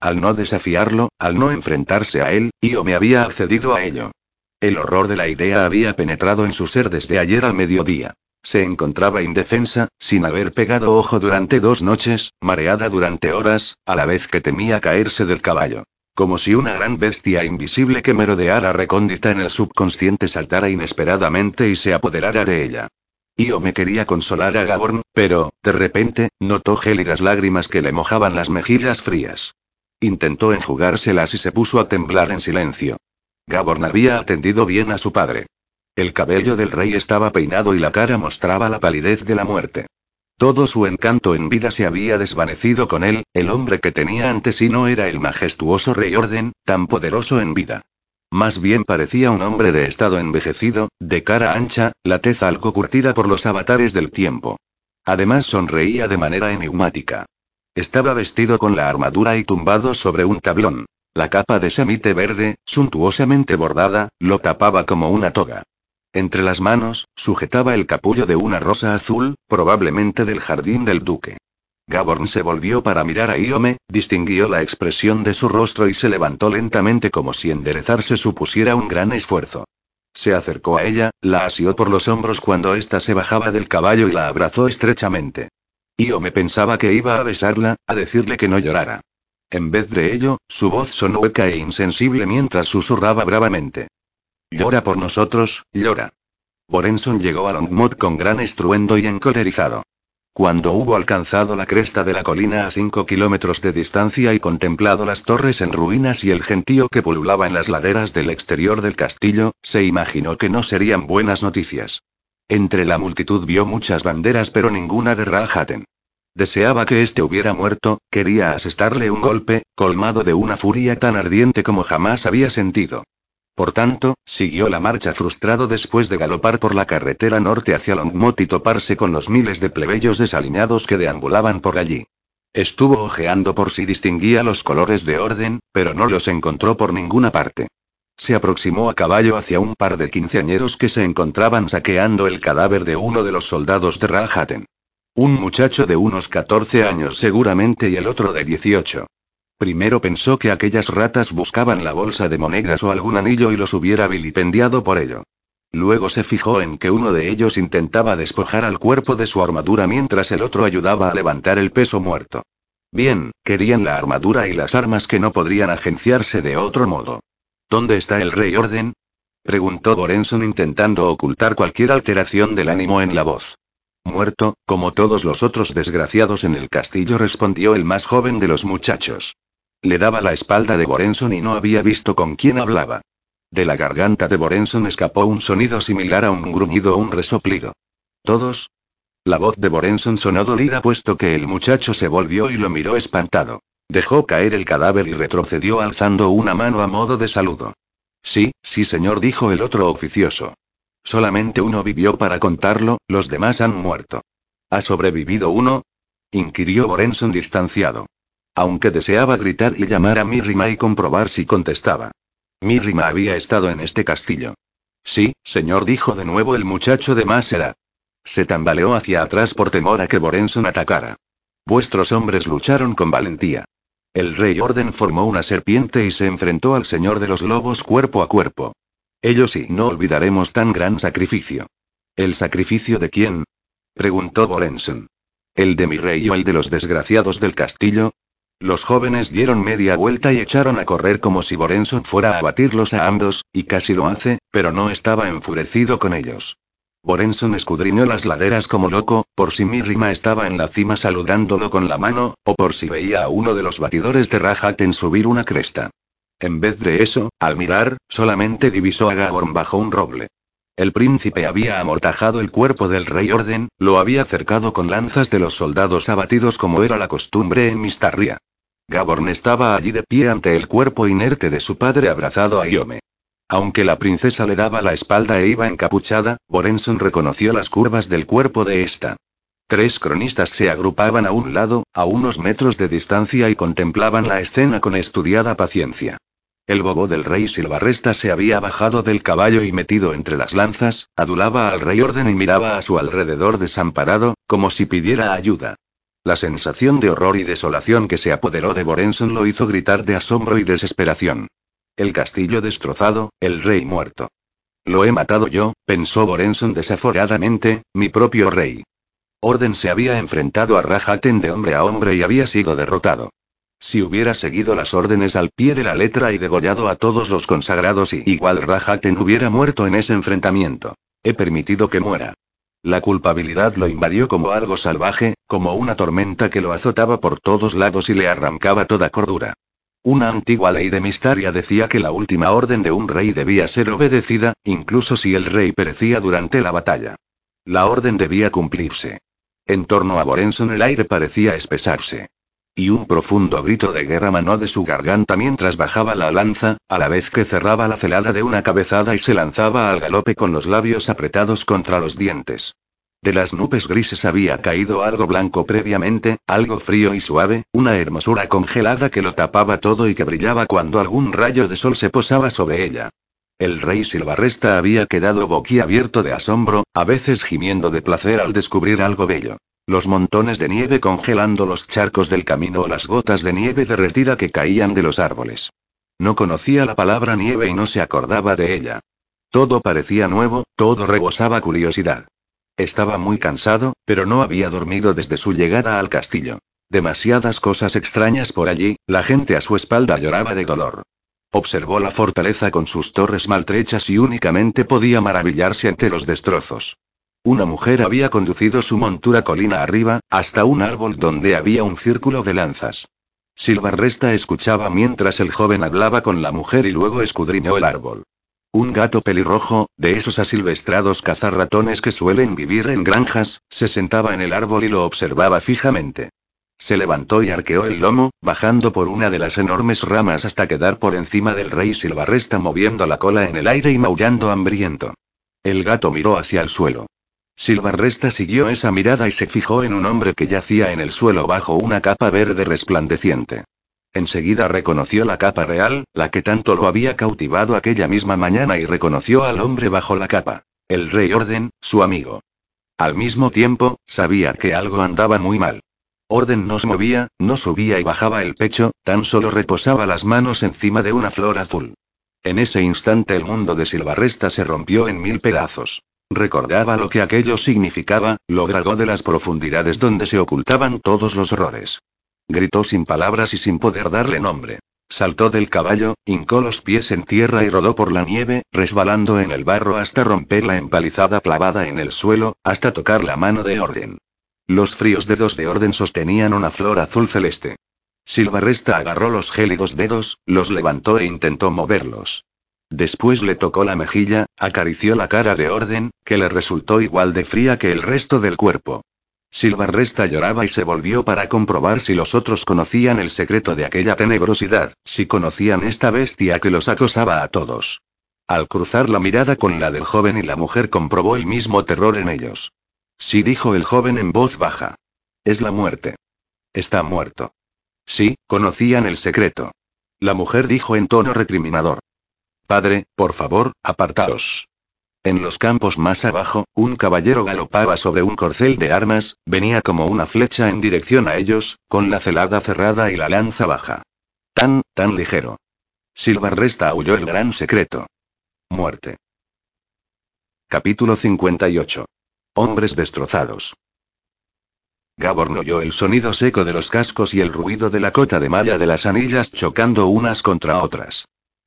Al no desafiarlo, al no enfrentarse a él, Io me había accedido a ello. El horror de la idea había penetrado en su ser desde ayer al mediodía. Se encontraba indefensa, sin haber pegado ojo durante dos noches, mareada durante horas, a la vez que temía caerse del caballo. Como si una gran bestia invisible que merodeara recóndita en el subconsciente saltara inesperadamente y se apoderara de ella. Io me quería consolar a Gaborn, pero, de repente, notó gélidas lágrimas que le mojaban las mejillas frías. Intentó enjugárselas y se puso a temblar en silencio. Gaborn había atendido bien a su padre. El cabello del rey estaba peinado y la cara mostraba la palidez de la muerte. Todo su encanto en vida se había desvanecido con él, el hombre que tenía ante sí no era el majestuoso rey Orden, tan poderoso en vida. Más bien parecía un hombre de estado envejecido, de cara ancha, la tez algo curtida por los avatares del tiempo. Además sonreía de manera enigmática. Estaba vestido con la armadura y tumbado sobre un tablón. La capa de samite verde, suntuosamente bordada, lo tapaba como una toga. Entre las manos, sujetaba el capullo de una rosa azul, probablemente del jardín del duque. Gaborn se volvió para mirar a Iome, distinguió la expresión de su rostro y se levantó lentamente como si enderezarse supusiera un gran esfuerzo. Se acercó a ella, la asió por los hombros cuando ésta se bajaba del caballo y la abrazó estrechamente. Iome pensaba que iba a besarla, a decirle que no llorara. En vez de ello, su voz sonó hueca e insensible mientras susurraba bravamente. Llora por nosotros, llora. Borenson llegó a Longmont con gran estruendo y encolerizado. Cuando hubo alcanzado la cresta de la colina a cinco kilómetros de distancia y contemplado las torres en ruinas y el gentío que pululaba en las laderas del exterior del castillo, se imaginó que no serían buenas noticias. Entre la multitud vio muchas banderas pero ninguna de Rahaten. Deseaba que éste hubiera muerto, quería asestarle un golpe, colmado de una furia tan ardiente como jamás había sentido. Por tanto, siguió la marcha frustrado después de galopar por la carretera norte hacia Longmont y toparse con los miles de plebeyos desaliñados que deambulaban por allí. Estuvo ojeando por si distinguía los colores de orden, pero no los encontró por ninguna parte. Se aproximó a caballo hacia un par de quinceañeros que se encontraban saqueando el cadáver de uno de los soldados de Ralhaten. Un muchacho de unos 14 años seguramente y el otro de 18. Primero pensó que aquellas ratas buscaban la bolsa de monedas o algún anillo y los hubiera vilipendiado por ello. Luego se fijó en que uno de ellos intentaba despojar al cuerpo de su armadura mientras el otro ayudaba a levantar el peso muerto. Bien, querían la armadura y las armas que no podrían agenciarse de otro modo. ¿Dónde está el rey orden? preguntó Borenson intentando ocultar cualquier alteración del ánimo en la voz. Muerto, como todos los otros desgraciados en el castillo, respondió el más joven de los muchachos. Le daba la espalda de Borenson y no había visto con quién hablaba. De la garganta de Borenson escapó un sonido similar a un gruñido o un resoplido. ¿Todos? La voz de Borenson sonó dolida puesto que el muchacho se volvió y lo miró espantado. Dejó caer el cadáver y retrocedió alzando una mano a modo de saludo. Sí, sí señor, dijo el otro oficioso. Solamente uno vivió para contarlo, los demás han muerto. ¿Ha sobrevivido uno? inquirió Borenson distanciado. Aunque deseaba gritar y llamar a Mirrima y comprobar si contestaba. Mirrima había estado en este castillo. Sí, señor, dijo de nuevo el muchacho de más edad. Se tambaleó hacia atrás por temor a que Borenson atacara. Vuestros hombres lucharon con valentía. El rey Orden formó una serpiente y se enfrentó al señor de los lobos cuerpo a cuerpo. Ellos sí, no olvidaremos tan gran sacrificio. ¿El sacrificio de quién? preguntó Borenson. ¿El de mi rey o el de los desgraciados del castillo? Los jóvenes dieron media vuelta y echaron a correr como si Borenson fuera a batirlos a ambos, y casi lo hace, pero no estaba enfurecido con ellos. Borenson escudriñó las laderas como loco, por si Mirrima estaba en la cima saludándolo con la mano, o por si veía a uno de los batidores de Rahaten subir una cresta. En vez de eso, al mirar, solamente divisó a Gaborn bajo un roble. El príncipe había amortajado el cuerpo del rey Orden, lo había cercado con lanzas de los soldados abatidos como era la costumbre en Mistarria. Gaborn estaba allí de pie ante el cuerpo inerte de su padre abrazado a Iome. Aunque la princesa le daba la espalda e iba encapuchada, Borenson reconoció las curvas del cuerpo de esta. Tres cronistas se agrupaban a un lado, a unos metros de distancia y contemplaban la escena con estudiada paciencia. El bobo del rey Silvarresta se había bajado del caballo y metido entre las lanzas, adulaba al rey orden y miraba a su alrededor desamparado, como si pidiera ayuda. La sensación de horror y desolación que se apoderó de Borenson lo hizo gritar de asombro y desesperación. El castillo destrozado, el rey muerto. Lo he matado yo, pensó Borenson desaforadamente, mi propio rey. Orden se había enfrentado a Rajaten de hombre a hombre y había sido derrotado. Si hubiera seguido las órdenes al pie de la letra y degollado a todos los consagrados y igual Rajaten hubiera muerto en ese enfrentamiento. He permitido que muera. La culpabilidad lo invadió como algo salvaje, como una tormenta que lo azotaba por todos lados y le arrancaba toda cordura. Una antigua ley de Mistaria decía que la última orden de un rey debía ser obedecida, incluso si el rey perecía durante la batalla. La orden debía cumplirse. En torno a Borenson el aire parecía espesarse. Y un profundo grito de guerra manó de su garganta mientras bajaba la lanza, a la vez que cerraba la celada de una cabezada y se lanzaba al galope con los labios apretados contra los dientes. De las nubes grises había caído algo blanco previamente, algo frío y suave, una hermosura congelada que lo tapaba todo y que brillaba cuando algún rayo de sol se posaba sobre ella. El rey Silvarresta había quedado boquiabierto de asombro, a veces gimiendo de placer al descubrir algo bello. Los montones de nieve congelando los charcos del camino o las gotas de nieve derretida que caían de los árboles. No conocía la palabra nieve y no se acordaba de ella. Todo parecía nuevo, todo rebosaba curiosidad. Estaba muy cansado, pero no había dormido desde su llegada al castillo. Demasiadas cosas extrañas por allí, la gente a su espalda lloraba de dolor. Observó la fortaleza con sus torres maltrechas y únicamente podía maravillarse ante los destrozos. Una mujer había conducido su montura colina arriba, hasta un árbol donde había un círculo de lanzas. Silvarresta escuchaba mientras el joven hablaba con la mujer y luego escudriñó el árbol. Un gato pelirrojo, de esos asilvestrados cazarratones que suelen vivir en granjas, se sentaba en el árbol y lo observaba fijamente. Se levantó y arqueó el lomo, bajando por una de las enormes ramas hasta quedar por encima del rey Silvarresta moviendo la cola en el aire y maullando hambriento. El gato miró hacia el suelo. Silvarresta siguió esa mirada y se fijó en un hombre que yacía en el suelo bajo una capa verde resplandeciente. Enseguida reconoció la capa real, la que tanto lo había cautivado aquella misma mañana y reconoció al hombre bajo la capa. El rey Orden, su amigo. Al mismo tiempo, sabía que algo andaba muy mal. Orden no se movía, no subía y bajaba el pecho, tan solo reposaba las manos encima de una flor azul. En ese instante el mundo de Silvarresta se rompió en mil pedazos. Recordaba lo que aquello significaba, lo dragó de las profundidades donde se ocultaban todos los horrores. Gritó sin palabras y sin poder darle nombre. Saltó del caballo, hincó los pies en tierra y rodó por la nieve, resbalando en el barro hasta romper la empalizada clavada en el suelo, hasta tocar la mano de Orden. Los fríos dedos de Orden sostenían una flor azul celeste. Silvarresta agarró los gélidos dedos, los levantó e intentó moverlos. Después le tocó la mejilla, acarició la cara de Orden, que le resultó igual de fría que el resto del cuerpo. Silvarresta lloraba y se volvió para comprobar si los otros conocían el secreto de aquella tenebrosidad, si conocían esta bestia que los acosaba a todos. Al cruzar la mirada con la del joven y la mujer comprobó el mismo terror en ellos. Sí dijo el joven en voz baja. Es la muerte. Está muerto. Sí, conocían el secreto. La mujer dijo en tono recriminador. Padre, por favor, apartaos. En los campos más abajo, un caballero galopaba sobre un corcel de armas, venía como una flecha en dirección a ellos, con la celada cerrada y la lanza baja. Tan, tan ligero. Silvarresta aulló el gran secreto. Muerte. Capítulo 58. Hombres destrozados. Gabor oyó el sonido seco de los cascos y el ruido de la cota de malla de las anillas chocando unas contra otras.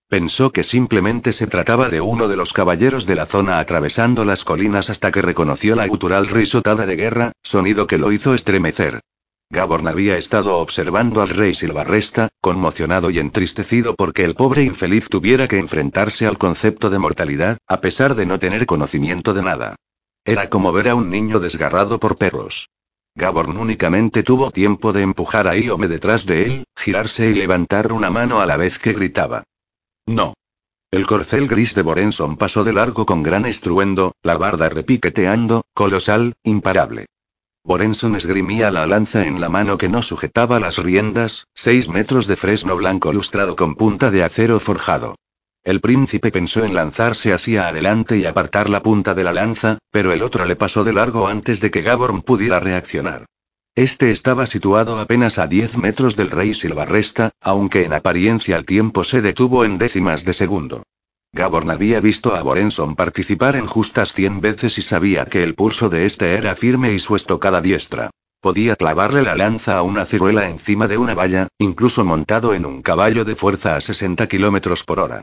Pensó que simplemente se trataba de uno de los caballeros de la zona atravesando las colinas hasta que reconoció la gutural risotada de guerra, sonido que lo hizo estremecer. Gaborn había estado observando al rey Silvarresta, conmocionado y entristecido porque el pobre infeliz tuviera que enfrentarse al concepto de mortalidad, a pesar de no tener conocimiento de nada. Era como ver a un niño desgarrado por perros. Gaborn únicamente tuvo tiempo de empujar a Iome detrás de él, girarse y levantar una mano a la vez que gritaba. No. El corcel gris de Borenson pasó de largo con gran estruendo, la barda repiqueteando, colosal, imparable. Borenson esgrimía la lanza en la mano que no sujetaba las riendas, seis metros de fresno blanco lustrado con punta de acero forjado. El príncipe pensó en lanzarse hacia adelante y apartar la punta de la lanza, pero el otro le pasó de largo antes de que Gaborn pudiera reaccionar. Este estaba situado apenas a 10 metros del rey Silvarresta, aunque en apariencia el tiempo se detuvo en décimas de segundo. Gaborn había visto a Borenson participar en justas 100 veces y sabía que el pulso de este era firme y su estocada diestra. Podía clavarle la lanza a una ciruela encima de una valla, incluso montado en un caballo de fuerza a 60 kilómetros por hora.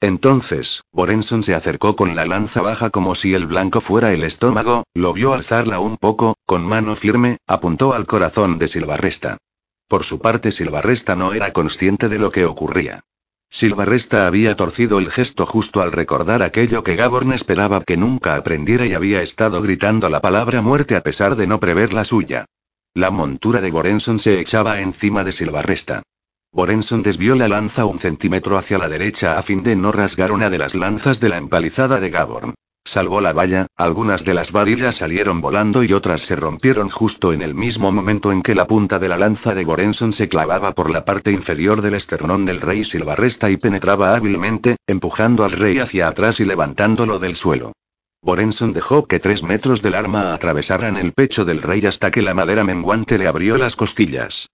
Entonces, Borenson se acercó con la lanza baja como si el blanco fuera el estómago, lo vio alzarla un poco, con mano firme, apuntó al corazón de Silvarresta. Por su parte, Silvarresta no era consciente de lo que ocurría. Silvarresta había torcido el gesto justo al recordar aquello que Gaborn esperaba que nunca aprendiera y había estado gritando la palabra muerte a pesar de no prever la suya. La montura de Borenson se echaba encima de Silvarresta. Borenson desvió la lanza un centímetro hacia la derecha a fin de no rasgar una de las lanzas de la empalizada de Gaborn. Salvó la valla, algunas de las varillas salieron volando y otras se rompieron justo en el mismo momento en que la punta de la lanza de Borenson se clavaba por la parte inferior del esternón del rey Silvarresta y penetraba hábilmente, empujando al rey hacia atrás y levantándolo del suelo. Borenson dejó que tres metros del arma atravesaran el pecho del rey hasta que la madera menguante le abrió las costillas.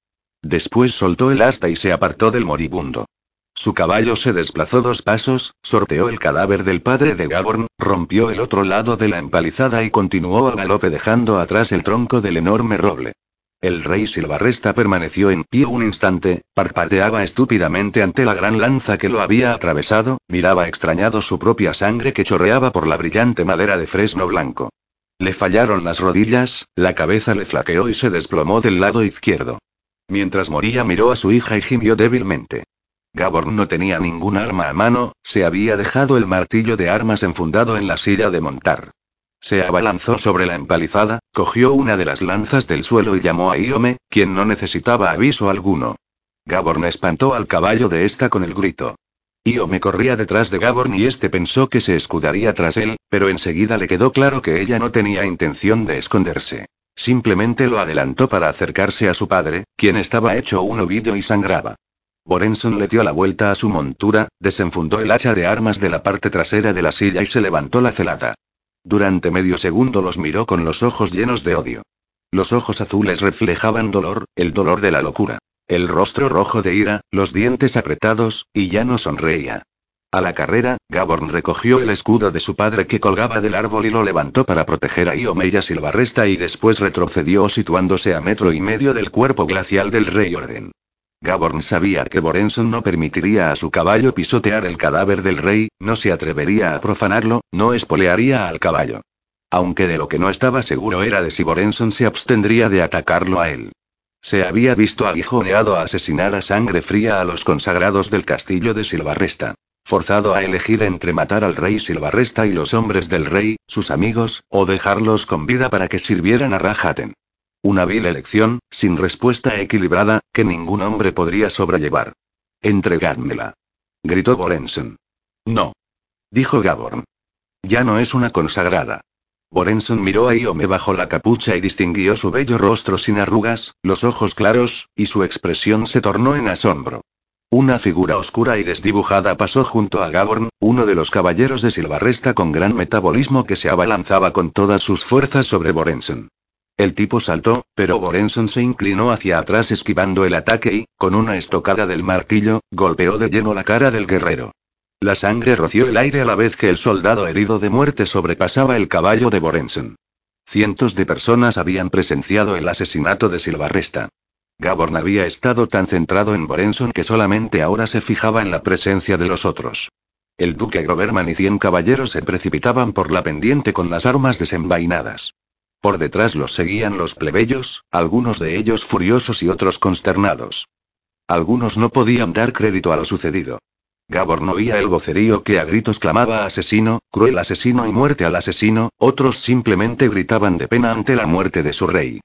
Después soltó el asta y se apartó del moribundo. Su caballo se desplazó dos pasos, sorteó el cadáver del padre de Gaborn, rompió el otro lado de la empalizada y continuó a galope dejando atrás el tronco del enorme roble. El rey Silvarresta permaneció en pie un instante, parpadeaba estúpidamente ante la gran lanza que lo había atravesado, miraba extrañado su propia sangre que chorreaba por la brillante madera de fresno blanco. Le fallaron las rodillas, la cabeza le flaqueó y se desplomó del lado izquierdo. Mientras moría miró a su hija y gimió débilmente. Gabor no tenía ningún arma a mano, se había dejado el martillo de armas enfundado en la silla de montar. Se abalanzó sobre la empalizada, cogió una de las lanzas del suelo y llamó a Iome, quien no necesitaba aviso alguno. Gaborn espantó al caballo de esta con el grito. Iome corría detrás de Gaborn y este pensó que se escudaría tras él, pero enseguida le quedó claro que ella no tenía intención de esconderse. Simplemente lo adelantó para acercarse a su padre, quien estaba hecho un ovillo y sangraba. Borenson le dio la vuelta a su montura, desenfundó el hacha de armas de la parte trasera de la silla y se levantó la celada. Durante medio segundo los miró con los ojos llenos de odio. Los ojos azules reflejaban dolor, el dolor de la locura. El rostro rojo de ira, los dientes apretados, y ya no sonreía. A la carrera, Gaborn recogió el escudo de su padre que colgaba del árbol y lo levantó para proteger a Iomeya Silvarresta y después retrocedió situándose a metro y medio del cuerpo glacial del rey Orden. Gaborn sabía que Borenson no permitiría a su caballo pisotear el cadáver del rey, no se atrevería a profanarlo, no espolearía al caballo. Aunque de lo que no estaba seguro era de si Borenson se abstendría de atacarlo a él. Se había visto aguijoneado a asesinar a sangre fría a los consagrados del castillo de Silvarresta. Forzado a elegir entre matar al rey Silvarresta y los hombres del rey, sus amigos, o dejarlos con vida para que sirvieran a Rajaten. Una vil elección, sin respuesta equilibrada, que ningún hombre podría sobrellevar. Entregádmela. Gritó Borenson. No. Dijo Gaborn. Ya no es una consagrada. Borenson miró a Iome bajo la capucha y distinguió su bello rostro sin arrugas, los ojos claros, y su expresión se tornó en asombro. Una figura oscura y desdibujada pasó junto a Gaborn, uno de los caballeros de Silvarresta con gran metabolismo que se abalanzaba con todas sus fuerzas sobre Borenson. El tipo saltó, pero Borenson se inclinó hacia atrás esquivando el ataque y, con una estocada del martillo, golpeó de lleno la cara del guerrero. La sangre roció el aire a la vez que el soldado herido de muerte sobrepasaba el caballo de Borenson. Cientos de personas habían presenciado el asesinato de Silvarresta. Gaborn había estado tan centrado en Borenson que solamente ahora se fijaba en la presencia de los otros. El duque Groverman y cien caballeros se precipitaban por la pendiente con las armas desenvainadas. Por detrás los seguían los plebeyos, algunos de ellos furiosos y otros consternados. Algunos no podían dar crédito a lo sucedido. Gabor oía el vocerío que a gritos clamaba asesino, cruel asesino y muerte al asesino, otros simplemente gritaban de pena ante la muerte de su rey.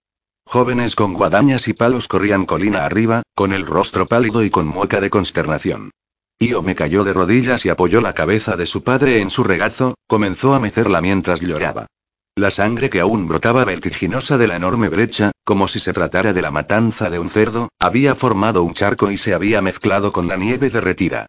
Jóvenes con guadañas y palos corrían colina arriba, con el rostro pálido y con mueca de consternación. Io me cayó de rodillas y apoyó la cabeza de su padre en su regazo, comenzó a mecerla mientras lloraba. La sangre que aún brotaba vertiginosa de la enorme brecha, como si se tratara de la matanza de un cerdo, había formado un charco y se había mezclado con la nieve derretida.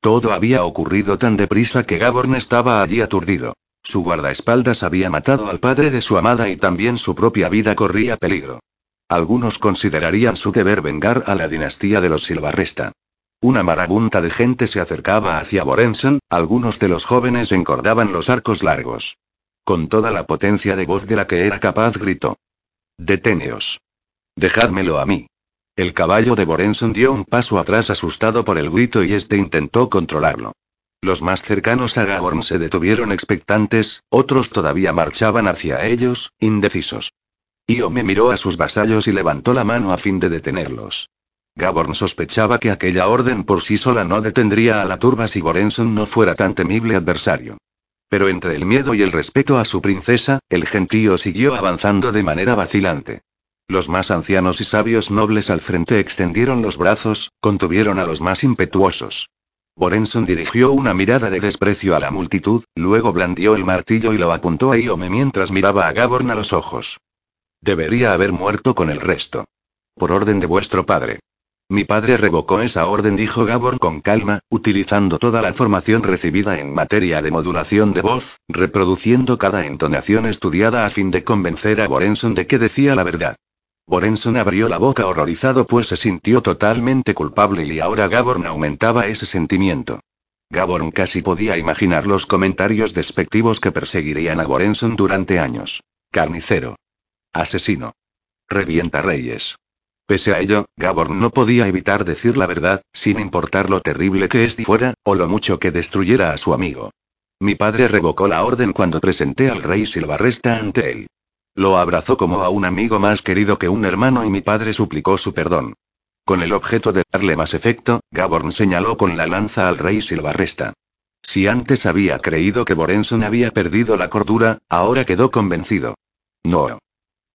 Todo había ocurrido tan deprisa que Gaborn estaba allí aturdido. Su guardaespaldas había matado al padre de su amada y también su propia vida corría peligro. Algunos considerarían su deber vengar a la dinastía de los Silvarresta. Una marabunta de gente se acercaba hacia Borensen, algunos de los jóvenes encordaban los arcos largos. Con toda la potencia de voz de la que era capaz gritó. Deteneos. Dejádmelo a mí. El caballo de Borensen dio un paso atrás asustado por el grito y este intentó controlarlo. Los más cercanos a Gaborn se detuvieron expectantes, otros todavía marchaban hacia ellos, indecisos. Io me miró a sus vasallos y levantó la mano a fin de detenerlos. Gaborn sospechaba que aquella orden por sí sola no detendría a la turba si Borenson no fuera tan temible adversario. Pero entre el miedo y el respeto a su princesa, el gentío siguió avanzando de manera vacilante. Los más ancianos y sabios nobles al frente extendieron los brazos, contuvieron a los más impetuosos. Borenson dirigió una mirada de desprecio a la multitud, luego blandió el martillo y lo apuntó a Iome mientras miraba a Gaborn a los ojos. Debería haber muerto con el resto. Por orden de vuestro padre. Mi padre revocó esa orden, dijo Gaborn con calma, utilizando toda la información recibida en materia de modulación de voz, reproduciendo cada entonación estudiada a fin de convencer a Borenson de que decía la verdad. Borenson abrió la boca horrorizado pues se sintió totalmente culpable y ahora Gaborn aumentaba ese sentimiento. Gaborn casi podía imaginar los comentarios despectivos que perseguirían a Borenson durante años. Carnicero. Asesino. Revienta reyes. Pese a ello, Gaborn no podía evitar decir la verdad, sin importar lo terrible que este fuera, o lo mucho que destruyera a su amigo. Mi padre revocó la orden cuando presenté al rey Silvarresta ante él. Lo abrazó como a un amigo más querido que un hermano y mi padre suplicó su perdón. Con el objeto de darle más efecto, Gaborn señaló con la lanza al rey Silvarresta. Si antes había creído que Borenson había perdido la cordura, ahora quedó convencido. No.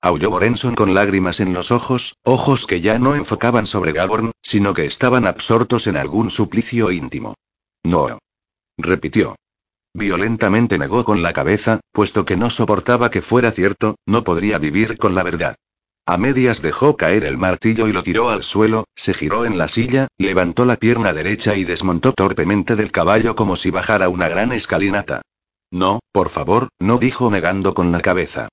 Aulló Borenson con lágrimas en los ojos, ojos que ya no enfocaban sobre Gaborn, sino que estaban absortos en algún suplicio íntimo. No. Repitió. Violentamente negó con la cabeza, puesto que no soportaba que fuera cierto, no podría vivir con la verdad. A medias dejó caer el martillo y lo tiró al suelo, se giró en la silla, levantó la pierna derecha y desmontó torpemente del caballo como si bajara una gran escalinata. No, por favor, no dijo negando con la cabeza.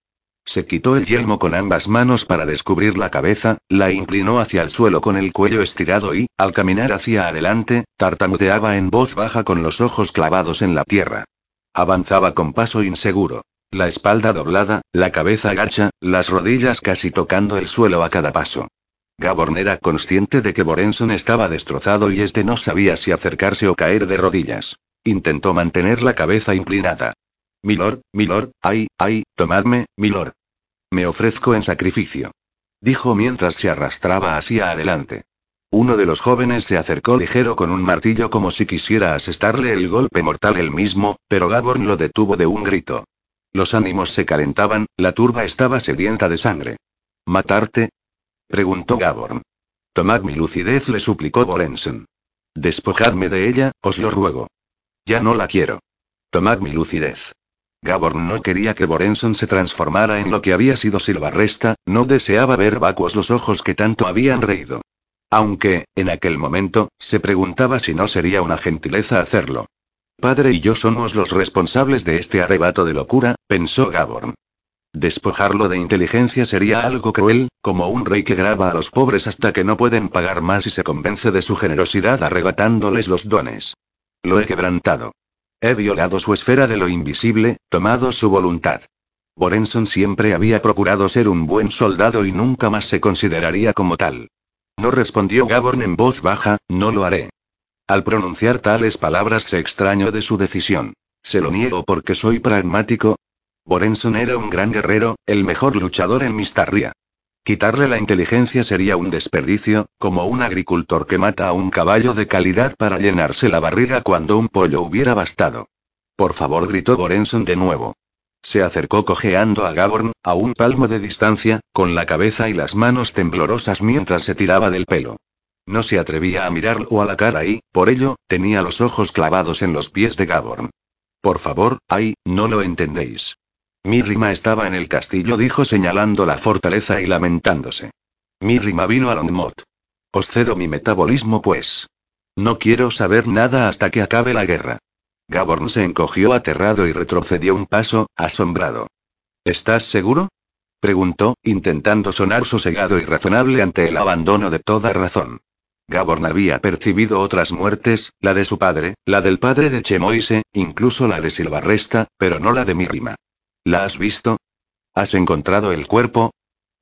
Se quitó el yelmo con ambas manos para descubrir la cabeza, la inclinó hacia el suelo con el cuello estirado y, al caminar hacia adelante, tartamudeaba en voz baja con los ojos clavados en la tierra. Avanzaba con paso inseguro. La espalda doblada, la cabeza gacha, las rodillas casi tocando el suelo a cada paso. Gaborn era consciente de que Borenson estaba destrozado y este no sabía si acercarse o caer de rodillas. Intentó mantener la cabeza inclinada. Milord, milord, ay, ay, tomadme, milord. Me ofrezco en sacrificio. Dijo mientras se arrastraba hacia adelante. Uno de los jóvenes se acercó ligero con un martillo como si quisiera asestarle el golpe mortal él mismo, pero Gaborn lo detuvo de un grito. Los ánimos se calentaban, la turba estaba sedienta de sangre. ¿Matarte? preguntó Gaborn. Tomad mi lucidez, le suplicó Borensen. Despojadme de ella, os lo ruego. Ya no la quiero. Tomad mi lucidez. Gaborn no quería que Borenson se transformara en lo que había sido Silvarresta, no deseaba ver vacuos los ojos que tanto habían reído. Aunque, en aquel momento, se preguntaba si no sería una gentileza hacerlo. Padre y yo somos los responsables de este arrebato de locura, pensó Gaborn. Despojarlo de inteligencia sería algo cruel, como un rey que graba a los pobres hasta que no pueden pagar más y se convence de su generosidad arrebatándoles los dones. Lo he quebrantado. He violado su esfera de lo invisible, tomado su voluntad. Borenson siempre había procurado ser un buen soldado y nunca más se consideraría como tal. No respondió Gaborn en voz baja, no lo haré. Al pronunciar tales palabras se extrañó de su decisión. ¿Se lo niego porque soy pragmático? Borenson era un gran guerrero, el mejor luchador en Mistarria. Quitarle la inteligencia sería un desperdicio, como un agricultor que mata a un caballo de calidad para llenarse la barriga cuando un pollo hubiera bastado. Por favor, gritó Borenson de nuevo. Se acercó cojeando a Gaborn, a un palmo de distancia, con la cabeza y las manos temblorosas mientras se tiraba del pelo. No se atrevía a mirarlo a la cara y, por ello, tenía los ojos clavados en los pies de Gaborn. Por favor, ay, no lo entendéis. Mi rima estaba en el castillo, dijo señalando la fortaleza y lamentándose. Mi rima vino a Longmont. Os cedo mi metabolismo, pues. No quiero saber nada hasta que acabe la guerra. Gaborn se encogió aterrado y retrocedió un paso, asombrado. ¿Estás seguro? preguntó, intentando sonar sosegado y razonable ante el abandono de toda razón. Gaborn había percibido otras muertes, la de su padre, la del padre de Chemoise, incluso la de Silvarresta, pero no la de Mirima. ¿La has visto? ¿Has encontrado el cuerpo?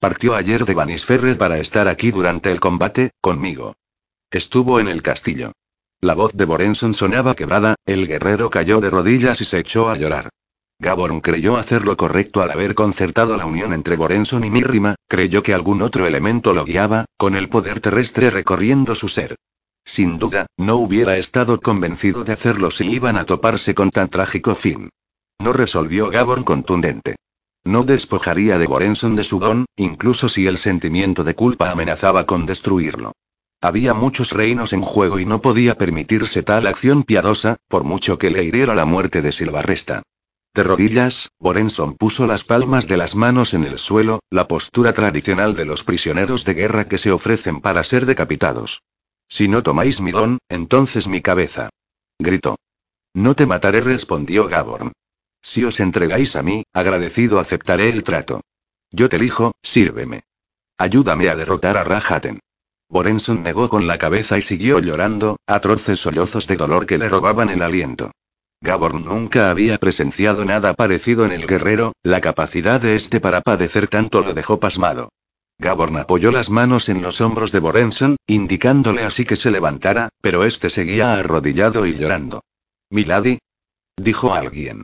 Partió ayer de Banisferre para estar aquí durante el combate, conmigo. Estuvo en el castillo. La voz de Borenson sonaba quebrada, el guerrero cayó de rodillas y se echó a llorar. Gaborn creyó hacer lo correcto al haber concertado la unión entre Borenson y Mirrima, creyó que algún otro elemento lo guiaba, con el poder terrestre recorriendo su ser. Sin duda, no hubiera estado convencido de hacerlo si iban a toparse con tan trágico fin. No resolvió Gaborn contundente. No despojaría de Borenson de su don, incluso si el sentimiento de culpa amenazaba con destruirlo. Había muchos reinos en juego y no podía permitirse tal acción piadosa, por mucho que le hiriera la muerte de Silvarresta. De rodillas, Borenson puso las palmas de las manos en el suelo, la postura tradicional de los prisioneros de guerra que se ofrecen para ser decapitados. Si no tomáis mi don, entonces mi cabeza. Gritó. No te mataré, respondió Gaborn. Si os entregáis a mí, agradecido aceptaré el trato. Yo te elijo, sírveme. Ayúdame a derrotar a Rahaten. Borenson negó con la cabeza y siguió llorando, atroces sollozos de dolor que le robaban el aliento. Gaborn nunca había presenciado nada parecido en el guerrero, la capacidad de este para padecer tanto lo dejó pasmado. Gaborn apoyó las manos en los hombros de Borenson, indicándole así que se levantara, pero este seguía arrodillado y llorando. Milady. Dijo alguien.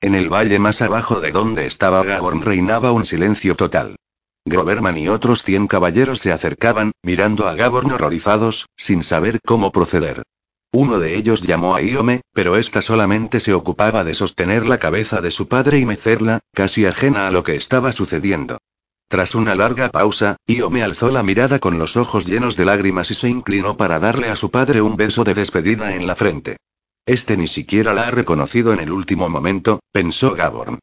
En el valle más abajo de donde estaba Gaborn reinaba un silencio total. Groverman y otros cien caballeros se acercaban, mirando a Gaborn horrorizados, sin saber cómo proceder. Uno de ellos llamó a Iome, pero ésta solamente se ocupaba de sostener la cabeza de su padre y mecerla, casi ajena a lo que estaba sucediendo. Tras una larga pausa, Iome alzó la mirada con los ojos llenos de lágrimas y se inclinó para darle a su padre un beso de despedida en la frente. Este ni siquiera la ha reconocido en el último momento, pensó Gaborn.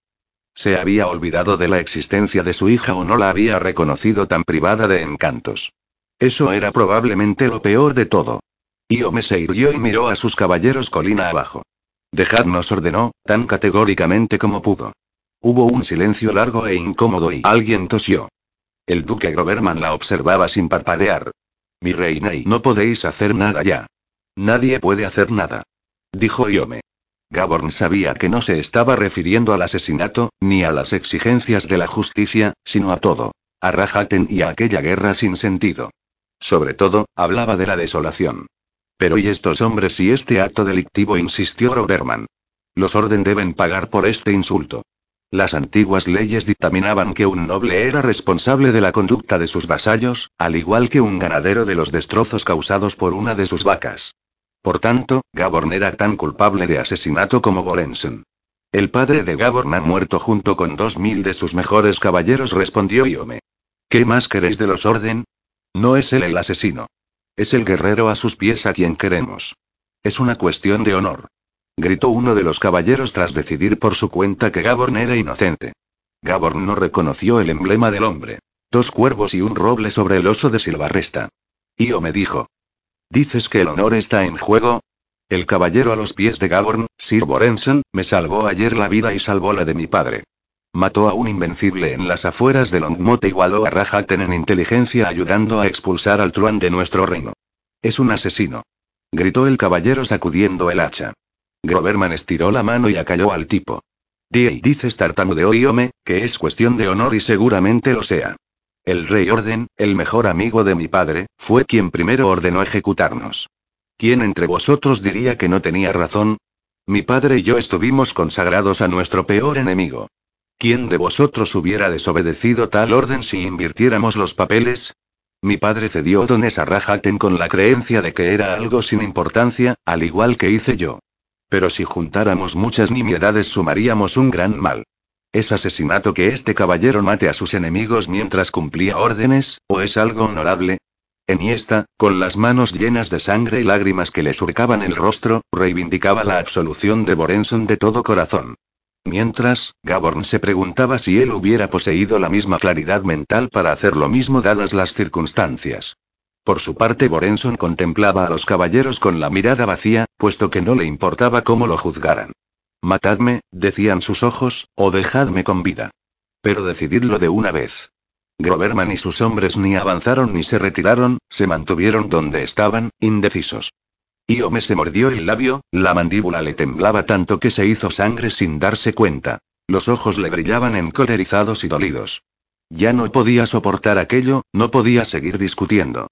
Se había olvidado de la existencia de su hija o no la había reconocido tan privada de encantos. Eso era probablemente lo peor de todo. Iome se irguió y miró a sus caballeros colina abajo. Dejadnos ordenó, tan categóricamente como pudo. Hubo un silencio largo e incómodo y alguien tosió. El duque Groverman la observaba sin parpadear. Mi reina y no podéis hacer nada ya. Nadie puede hacer nada. Dijo Iome. Gaborn sabía que no se estaba refiriendo al asesinato, ni a las exigencias de la justicia, sino a todo. A Rahaten y a aquella guerra sin sentido. Sobre todo, hablaba de la desolación. Pero ¿y estos hombres y este acto delictivo? insistió Roberman. Los orden deben pagar por este insulto. Las antiguas leyes dictaminaban que un noble era responsable de la conducta de sus vasallos, al igual que un ganadero de los destrozos causados por una de sus vacas. Por tanto, Gaborn era tan culpable de asesinato como Borensen. El padre de Gaborn ha muerto junto con dos mil de sus mejores caballeros, respondió Iome. ¿Qué más queréis de los orden? No es él el asesino. Es el guerrero a sus pies a quien queremos. Es una cuestión de honor. Gritó uno de los caballeros tras decidir por su cuenta que Gaborn era inocente. Gaborn no reconoció el emblema del hombre. Dos cuervos y un roble sobre el oso de Silvarresta. Io me dijo. ¿Dices que el honor está en juego? El caballero a los pies de Gaborn, Sir Borenson, me salvó ayer la vida y salvó la de mi padre. Mató a un invencible en las afueras de Longmont e igualó a Rahaten en inteligencia ayudando a expulsar al truán de nuestro reino. Es un asesino. Gritó el caballero sacudiendo el hacha. Groverman estiró la mano y acalló al tipo. Di dices tartamudeó Iome, que es cuestión de honor y seguramente lo sea. El rey Orden, el mejor amigo de mi padre, fue quien primero ordenó ejecutarnos. ¿Quién entre vosotros diría que no tenía razón? Mi padre y yo estuvimos consagrados a nuestro peor enemigo. ¿Quién de vosotros hubiera desobedecido tal orden si invirtiéramos los papeles? Mi padre cedió dones a Rajaten con la creencia de que era algo sin importancia, al igual que hice yo. Pero si juntáramos muchas nimiedades sumaríamos un gran mal. ¿Es asesinato que este caballero mate a sus enemigos mientras cumplía órdenes, o es algo honorable? Eniesta, con las manos llenas de sangre y lágrimas que le surcaban el rostro, reivindicaba la absolución de Borenson de todo corazón. Mientras, Gaborn se preguntaba si él hubiera poseído la misma claridad mental para hacer lo mismo dadas las circunstancias. Por su parte, Borenson contemplaba a los caballeros con la mirada vacía, puesto que no le importaba cómo lo juzgaran. Matadme, decían sus ojos, o dejadme con vida. Pero decididlo de una vez. Groverman y sus hombres ni avanzaron ni se retiraron, se mantuvieron donde estaban, indecisos. Iome se mordió el labio, la mandíbula le temblaba tanto que se hizo sangre sin darse cuenta. Los ojos le brillaban encolerizados y dolidos. Ya no podía soportar aquello, no podía seguir discutiendo.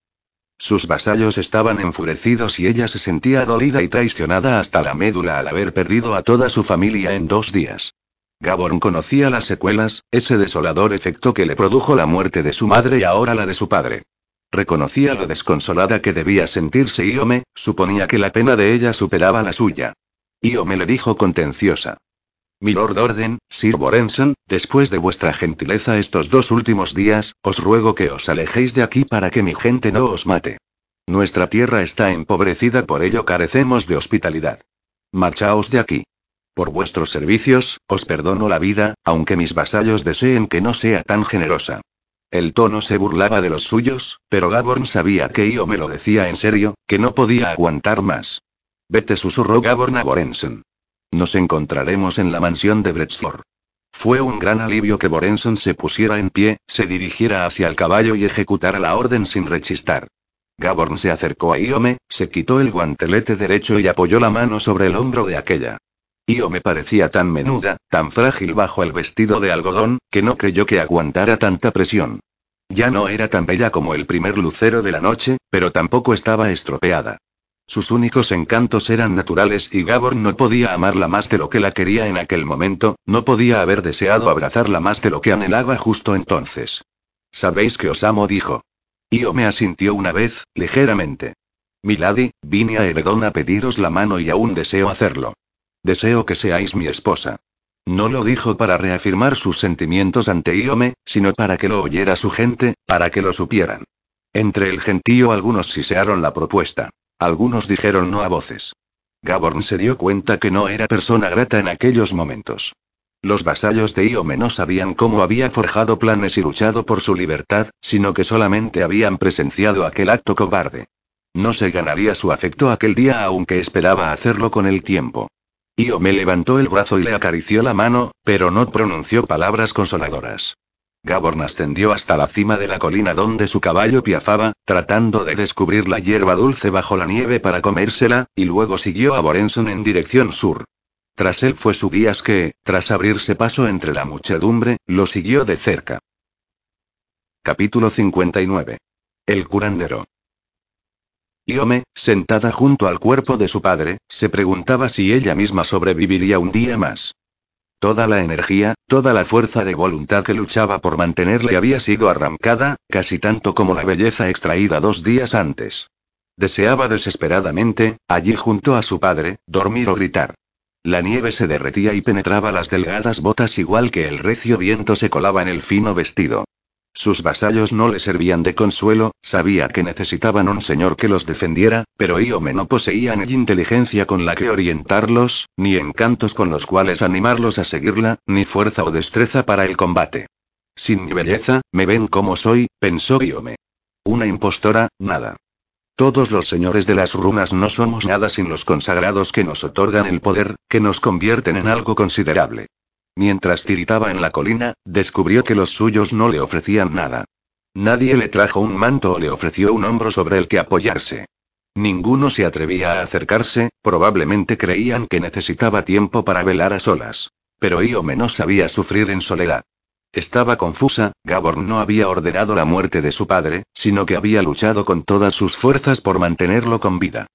Sus vasallos estaban enfurecidos y ella se sentía dolida y traicionada hasta la médula al haber perdido a toda su familia en dos días. Gaborn conocía las secuelas, ese desolador efecto que le produjo la muerte de su madre y ahora la de su padre. Reconocía lo desconsolada que debía sentirse Iome, suponía que la pena de ella superaba la suya. Iome le dijo contenciosa. Milord Orden, Sir Borenson, después de vuestra gentileza estos dos últimos días, os ruego que os alejéis de aquí para que mi gente no os mate. Nuestra tierra está empobrecida, por ello carecemos de hospitalidad. Marchaos de aquí. Por vuestros servicios, os perdono la vida, aunque mis vasallos deseen que no sea tan generosa. El tono se burlaba de los suyos, pero Gaborn sabía que Io me lo decía en serio, que no podía aguantar más. Vete, susurró Gaborn a Borenson. Nos encontraremos en la mansión de Bretford. Fue un gran alivio que Borenson se pusiera en pie, se dirigiera hacia el caballo y ejecutara la orden sin rechistar. Gaborn se acercó a Iome, se quitó el guantelete derecho y apoyó la mano sobre el hombro de aquella. Iome parecía tan menuda, tan frágil bajo el vestido de algodón, que no creyó que aguantara tanta presión. Ya no era tan bella como el primer lucero de la noche, pero tampoco estaba estropeada. Sus únicos encantos eran naturales y Gabor no podía amarla más de lo que la quería en aquel momento, no podía haber deseado abrazarla más de lo que anhelaba justo entonces. Sabéis que os amo, dijo. Io me asintió una vez, ligeramente. Milady, vine a Heredón a pediros la mano y aún deseo hacerlo. Deseo que seáis mi esposa. No lo dijo para reafirmar sus sentimientos ante Iome, sino para que lo oyera su gente, para que lo supieran. Entre el gentío algunos sisearon la propuesta. Algunos dijeron no a voces. Gaborn se dio cuenta que no era persona grata en aquellos momentos. Los vasallos de Iome no sabían cómo había forjado planes y luchado por su libertad, sino que solamente habían presenciado aquel acto cobarde. No se ganaría su afecto aquel día aunque esperaba hacerlo con el tiempo. Iome levantó el brazo y le acarició la mano, pero no pronunció palabras consoladoras. Gaborn ascendió hasta la cima de la colina donde su caballo piafaba, tratando de descubrir la hierba dulce bajo la nieve para comérsela, y luego siguió a Borenson en dirección sur. Tras él fue su guías que, tras abrirse paso entre la muchedumbre, lo siguió de cerca. Capítulo 59. El curandero. Iome, sentada junto al cuerpo de su padre, se preguntaba si ella misma sobreviviría un día más. Toda la energía, toda la fuerza de voluntad que luchaba por mantenerle había sido arrancada, casi tanto como la belleza extraída dos días antes. Deseaba desesperadamente, allí junto a su padre, dormir o gritar. La nieve se derretía y penetraba las delgadas botas igual que el recio viento se colaba en el fino vestido. Sus vasallos no le servían de consuelo, sabía que necesitaban un señor que los defendiera, pero Iome no poseía ni inteligencia con la que orientarlos, ni encantos con los cuales animarlos a seguirla, ni fuerza o destreza para el combate. Sin mi belleza, me ven como soy, pensó Iome. Una impostora, nada. Todos los señores de las runas no somos nada sin los consagrados que nos otorgan el poder, que nos convierten en algo considerable. Mientras tiritaba en la colina, descubrió que los suyos no le ofrecían nada. Nadie le trajo un manto o le ofreció un hombro sobre el que apoyarse. Ninguno se atrevía a acercarse, probablemente creían que necesitaba tiempo para velar a solas. Pero Iome no sabía sufrir en soledad. Estaba confusa, Gaborn no había ordenado la muerte de su padre, sino que había luchado con todas sus fuerzas por mantenerlo con vida.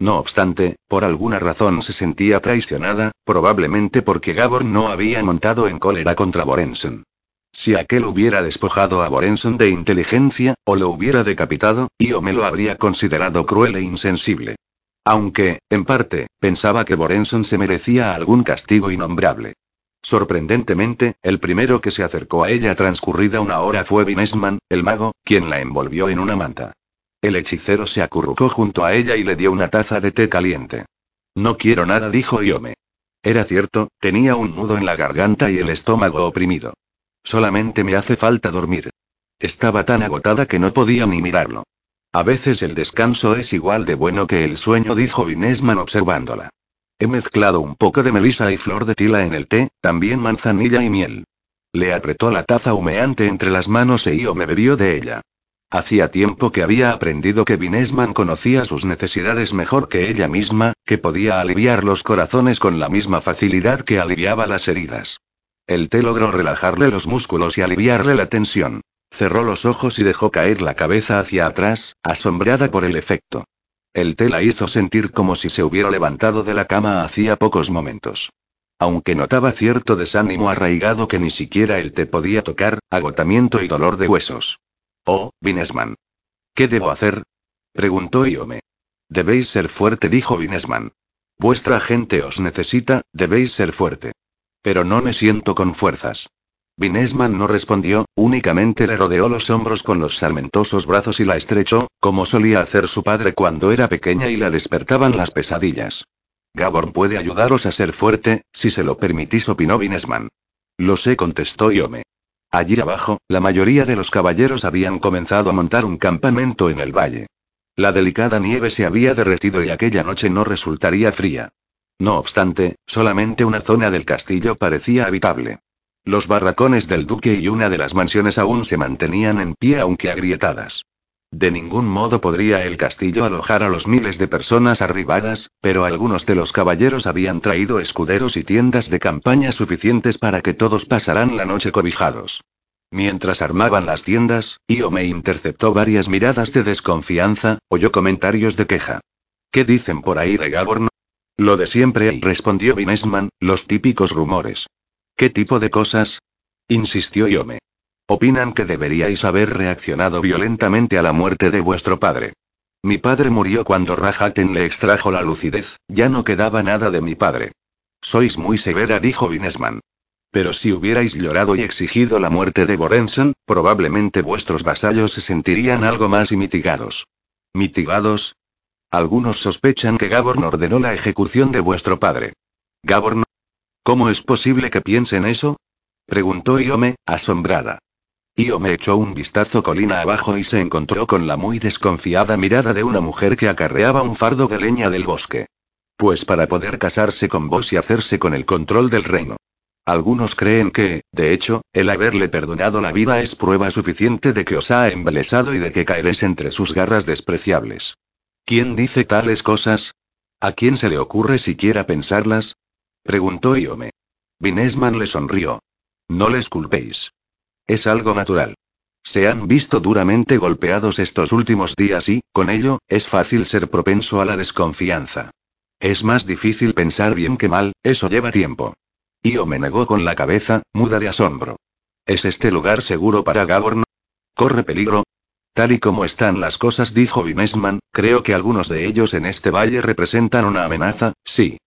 No obstante, por alguna razón se sentía traicionada, probablemente porque Gaborn no había montado en cólera contra Borensen. Si aquel hubiera despojado a Borenson de inteligencia, o lo hubiera decapitado, me lo habría considerado cruel e insensible. Aunque, en parte, pensaba que Borenson se merecía algún castigo innombrable. Sorprendentemente, el primero que se acercó a ella transcurrida una hora fue Vinesman, el mago, quien la envolvió en una manta. El hechicero se acurrucó junto a ella y le dio una taza de té caliente. No quiero nada, dijo Iome. Era cierto, tenía un nudo en la garganta y el estómago oprimido. Solamente me hace falta dormir. Estaba tan agotada que no podía ni mirarlo. A veces el descanso es igual de bueno que el sueño, dijo Vinesman observándola. He mezclado un poco de melisa y flor de tila en el té, también manzanilla y miel. Le apretó la taza humeante entre las manos e Io me bebió de ella. Hacía tiempo que había aprendido que Vinesman conocía sus necesidades mejor que ella misma, que podía aliviar los corazones con la misma facilidad que aliviaba las heridas. El té logró relajarle los músculos y aliviarle la tensión. Cerró los ojos y dejó caer la cabeza hacia atrás, asombrada por el efecto. El té la hizo sentir como si se hubiera levantado de la cama hacía pocos momentos. Aunque notaba cierto desánimo arraigado que ni siquiera el té podía tocar, agotamiento y dolor de huesos. Oh, Vinesman. ¿Qué debo hacer? preguntó Iome. Debéis ser fuerte, dijo Vinesman. Vuestra gente os necesita, debéis ser fuerte. Pero no me siento con fuerzas. Vinesman no respondió, únicamente le rodeó los hombros con los sarmentosos brazos y la estrechó, como solía hacer su padre cuando era pequeña y la despertaban las pesadillas. Gabor puede ayudaros a ser fuerte, si se lo permitís, opinó Vinesman. Lo sé, contestó Yome. Allí abajo, la mayoría de los caballeros habían comenzado a montar un campamento en el valle. La delicada nieve se había derretido y aquella noche no resultaría fría. No obstante, solamente una zona del castillo parecía habitable. Los barracones del duque y una de las mansiones aún se mantenían en pie aunque agrietadas. De ningún modo podría el castillo alojar a los miles de personas arribadas, pero algunos de los caballeros habían traído escuderos y tiendas de campaña suficientes para que todos pasaran la noche cobijados. Mientras armaban las tiendas, Io me interceptó varias miradas de desconfianza, oyó comentarios de queja. ¿Qué dicen por ahí de Gaborn? Lo de siempre, respondió Vinesman, los típicos rumores. ¿Qué tipo de cosas? insistió Yome. Opinan que deberíais haber reaccionado violentamente a la muerte de vuestro padre. Mi padre murió cuando Rahaten le extrajo la lucidez, ya no quedaba nada de mi padre. Sois muy severa, dijo Vinesman. Pero si hubierais llorado y exigido la muerte de Borensen, probablemente vuestros vasallos se sentirían algo más y mitigados. ¿Mitigados? Algunos sospechan que Gaborn ordenó la ejecución de vuestro padre. ¿Gaborn? ¿Cómo es posible que piensen eso? Preguntó Iome, asombrada. Iome echó un vistazo colina abajo y se encontró con la muy desconfiada mirada de una mujer que acarreaba un fardo de leña del bosque. Pues para poder casarse con vos y hacerse con el control del reino. Algunos creen que, de hecho, el haberle perdonado la vida es prueba suficiente de que os ha embelesado y de que caeréis entre sus garras despreciables. ¿Quién dice tales cosas? ¿A quién se le ocurre siquiera pensarlas? Preguntó Iome. Vinesman le sonrió. No les culpéis. Es algo natural. Se han visto duramente golpeados estos últimos días y, con ello, es fácil ser propenso a la desconfianza. Es más difícil pensar bien que mal, eso lleva tiempo. Io me negó con la cabeza, muda de asombro. ¿Es este lugar seguro para Gaborn? ¿Corre peligro? Tal y como están las cosas, dijo Vinesman, creo que algunos de ellos en este valle representan una amenaza, sí.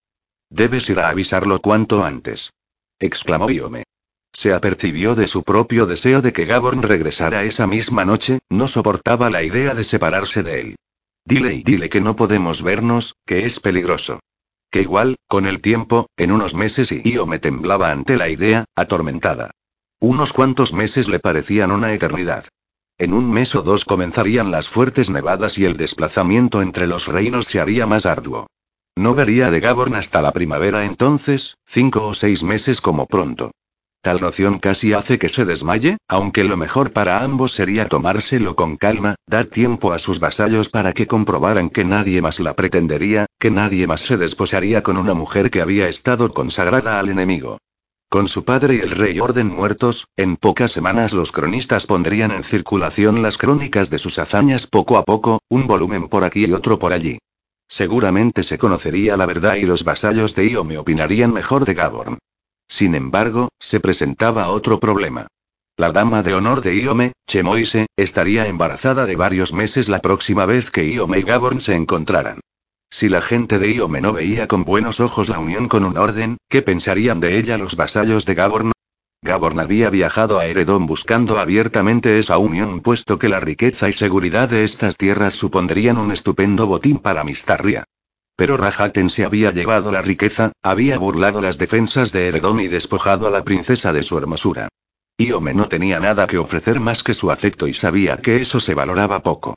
Debes ir a avisarlo cuanto antes. exclamó Iome. Se apercibió de su propio deseo de que Gaborn regresara esa misma noche, no soportaba la idea de separarse de él. Dile y dile que no podemos vernos, que es peligroso. Que igual, con el tiempo, en unos meses y Io me temblaba ante la idea, atormentada. Unos cuantos meses le parecían una eternidad. En un mes o dos comenzarían las fuertes nevadas y el desplazamiento entre los reinos se haría más arduo. No vería de Gaborn hasta la primavera entonces, cinco o seis meses como pronto. Tal noción casi hace que se desmaye, aunque lo mejor para ambos sería tomárselo con calma, dar tiempo a sus vasallos para que comprobaran que nadie más la pretendería, que nadie más se desposaría con una mujer que había estado consagrada al enemigo. Con su padre y el rey Orden muertos, en pocas semanas los cronistas pondrían en circulación las crónicas de sus hazañas poco a poco, un volumen por aquí y otro por allí. Seguramente se conocería la verdad y los vasallos de Iome opinarían mejor de Gaborn. Sin embargo, se presentaba otro problema. La dama de honor de Iome, Chemoise, estaría embarazada de varios meses la próxima vez que Iome y Gaborn se encontraran. Si la gente de Iome no veía con buenos ojos la unión con un orden, ¿qué pensarían de ella los vasallos de Gaborn? Gaborn había viajado a Eredón buscando abiertamente esa unión puesto que la riqueza y seguridad de estas tierras supondrían un estupendo botín para Mistarria. Pero Rajaten se había llevado la riqueza, había burlado las defensas de Eredón y despojado a la princesa de su hermosura. Iome no tenía nada que ofrecer más que su afecto y sabía que eso se valoraba poco.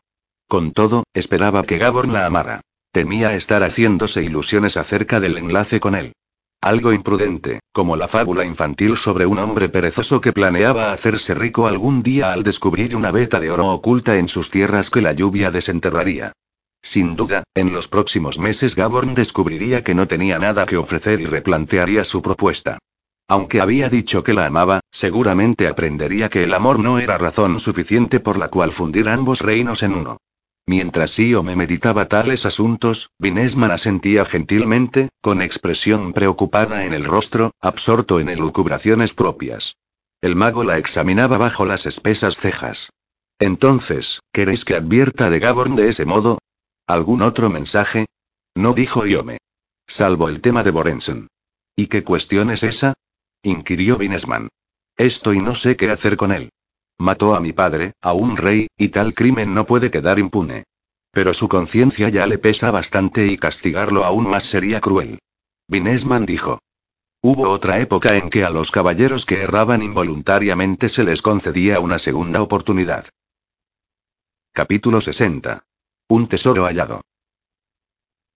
Con todo, esperaba que Gabor la amara. Temía estar haciéndose ilusiones acerca del enlace con él. Algo imprudente, como la fábula infantil sobre un hombre perezoso que planeaba hacerse rico algún día al descubrir una veta de oro oculta en sus tierras que la lluvia desenterraría. Sin duda, en los próximos meses Gaborn descubriría que no tenía nada que ofrecer y replantearía su propuesta. Aunque había dicho que la amaba, seguramente aprendería que el amor no era razón suficiente por la cual fundir ambos reinos en uno. Mientras Io me meditaba tales asuntos, Vinesman asentía gentilmente, con expresión preocupada en el rostro, absorto en elucubraciones propias. El mago la examinaba bajo las espesas cejas. Entonces, ¿queréis que advierta de Gaborn de ese modo? ¿Algún otro mensaje? No dijo Iome. Salvo el tema de Borensen. ¿Y qué cuestión es esa? inquirió Vinesman. Esto y no sé qué hacer con él. Mató a mi padre, a un rey, y tal crimen no puede quedar impune. Pero su conciencia ya le pesa bastante y castigarlo aún más sería cruel. Vinesman dijo. Hubo otra época en que a los caballeros que erraban involuntariamente se les concedía una segunda oportunidad. Capítulo 60. Un tesoro hallado.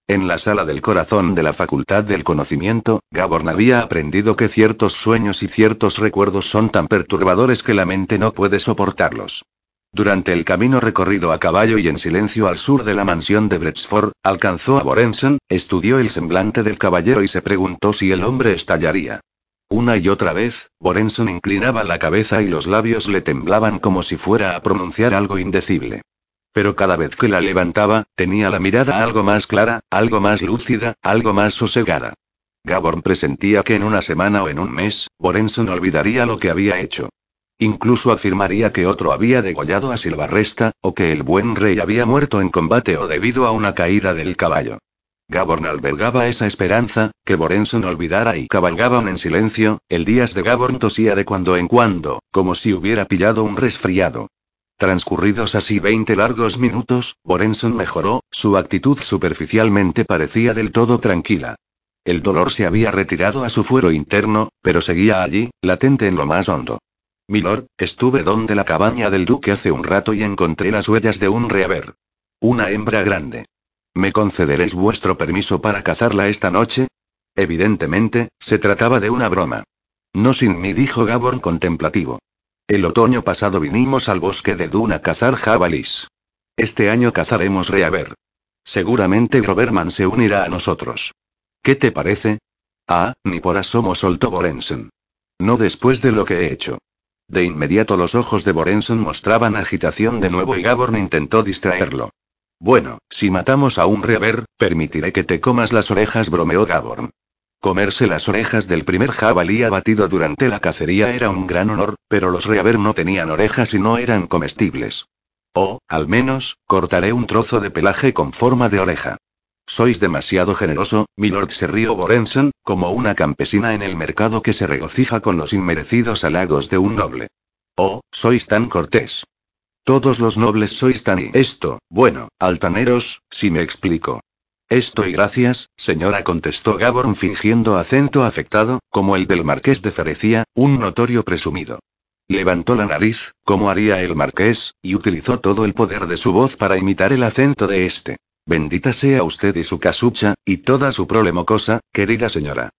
En la sala del corazón de la Facultad del Conocimiento, Gaborn había aprendido que ciertos sueños y ciertos recuerdos son tan perturbadores que la mente no puede soportarlos. Durante el camino recorrido a caballo y en silencio al sur de la mansión de Bretsford, alcanzó a Borensen, estudió el semblante del caballero y se preguntó si el hombre estallaría. Una y otra vez, Borenson inclinaba la cabeza y los labios le temblaban como si fuera a pronunciar algo indecible. Pero cada vez que la levantaba, tenía la mirada algo más clara, algo más lúcida, algo más sosegada. Gaborn presentía que en una semana o en un mes, Borenson olvidaría lo que había hecho. Incluso afirmaría que otro había degollado a Silvarresta, o que el buen rey había muerto en combate o debido a una caída del caballo. Gaborn albergaba esa esperanza, que Borenson olvidara y cabalgaban en silencio, el días de Gaborn tosía de cuando en cuando, como si hubiera pillado un resfriado. Transcurridos así 20 largos minutos, Borenson mejoró, su actitud superficialmente parecía del todo tranquila. El dolor se había retirado a su fuero interno, pero seguía allí, latente en lo más hondo. Milord, estuve donde la cabaña del duque hace un rato y encontré las huellas de un reaver. Una hembra grande. ¿Me concederéis vuestro permiso para cazarla esta noche? Evidentemente, se trataba de una broma. No sin mí, dijo Gaborn contemplativo. El otoño pasado vinimos al bosque de Duna a cazar jabalís. Este año cazaremos reaver. Seguramente Groverman se unirá a nosotros. ¿Qué te parece? Ah, ni por asomo soltó Borensen. No después de lo que he hecho. De inmediato los ojos de Borensen mostraban agitación de nuevo y Gaborn intentó distraerlo. Bueno, si matamos a un reaver, permitiré que te comas las orejas, bromeó Gaborn. Comerse las orejas del primer jabalí abatido durante la cacería era un gran honor, pero los reaver no tenían orejas y no eran comestibles. O, al menos, cortaré un trozo de pelaje con forma de oreja. Sois demasiado generoso, milord se rió Borensen, como una campesina en el mercado que se regocija con los inmerecidos halagos de un noble. Oh, sois tan cortés. Todos los nobles sois tan y esto, bueno, altaneros, si me explico. Estoy gracias, señora, contestó Gaborn fingiendo acento afectado, como el del marqués de Ferecía, un notorio presumido. Levantó la nariz, como haría el marqués, y utilizó todo el poder de su voz para imitar el acento de este. Bendita sea usted y su casucha, y toda su cosa, querida señora.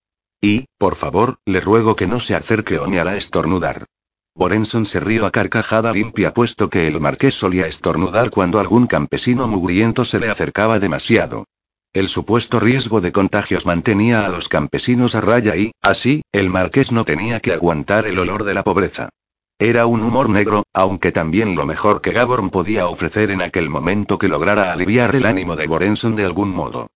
Y, por favor, le ruego que no se acerque o me hará estornudar. Borenson se rió a carcajada limpia puesto que el marqués solía estornudar cuando algún campesino mugriento se le acercaba demasiado. El supuesto riesgo de contagios mantenía a los campesinos a raya y, así, el marqués no tenía que aguantar el olor de la pobreza. Era un humor negro, aunque también lo mejor que Gaborn podía ofrecer en aquel momento que lograra aliviar el ánimo de Borenson de algún modo.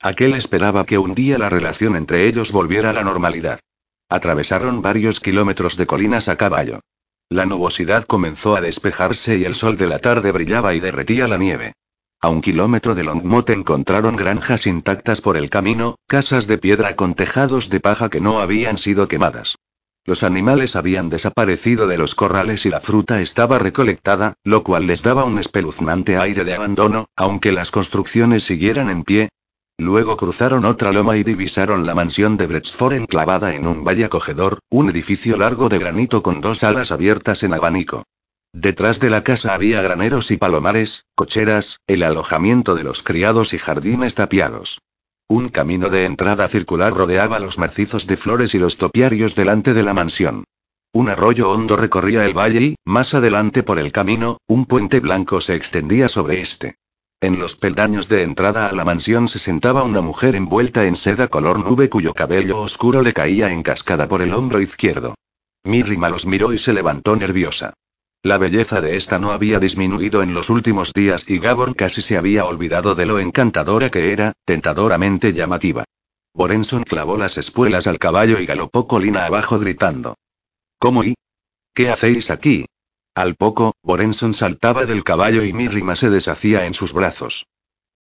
Aquel esperaba que un día la relación entre ellos volviera a la normalidad. Atravesaron varios kilómetros de colinas a caballo. La nubosidad comenzó a despejarse y el sol de la tarde brillaba y derretía la nieve. A un kilómetro de Longmont encontraron granjas intactas por el camino, casas de piedra con tejados de paja que no habían sido quemadas. Los animales habían desaparecido de los corrales y la fruta estaba recolectada, lo cual les daba un espeluznante aire de abandono, aunque las construcciones siguieran en pie. Luego cruzaron otra loma y divisaron la mansión de Bretsford enclavada en un valle acogedor, un edificio largo de granito con dos alas abiertas en abanico. Detrás de la casa había graneros y palomares, cocheras, el alojamiento de los criados y jardines tapiados. Un camino de entrada circular rodeaba los macizos de flores y los topiarios delante de la mansión. Un arroyo hondo recorría el valle y, más adelante por el camino, un puente blanco se extendía sobre este. En los peldaños de entrada a la mansión se sentaba una mujer envuelta en seda color nube cuyo cabello oscuro le caía en cascada por el hombro izquierdo. Mirrima los miró y se levantó nerviosa. La belleza de esta no había disminuido en los últimos días y Gabor casi se había olvidado de lo encantadora que era, tentadoramente llamativa. Borenson clavó las espuelas al caballo y galopó colina abajo gritando. ¿Cómo y? ¿Qué hacéis aquí? Al poco, Borenson saltaba del caballo y Mirrima se deshacía en sus brazos.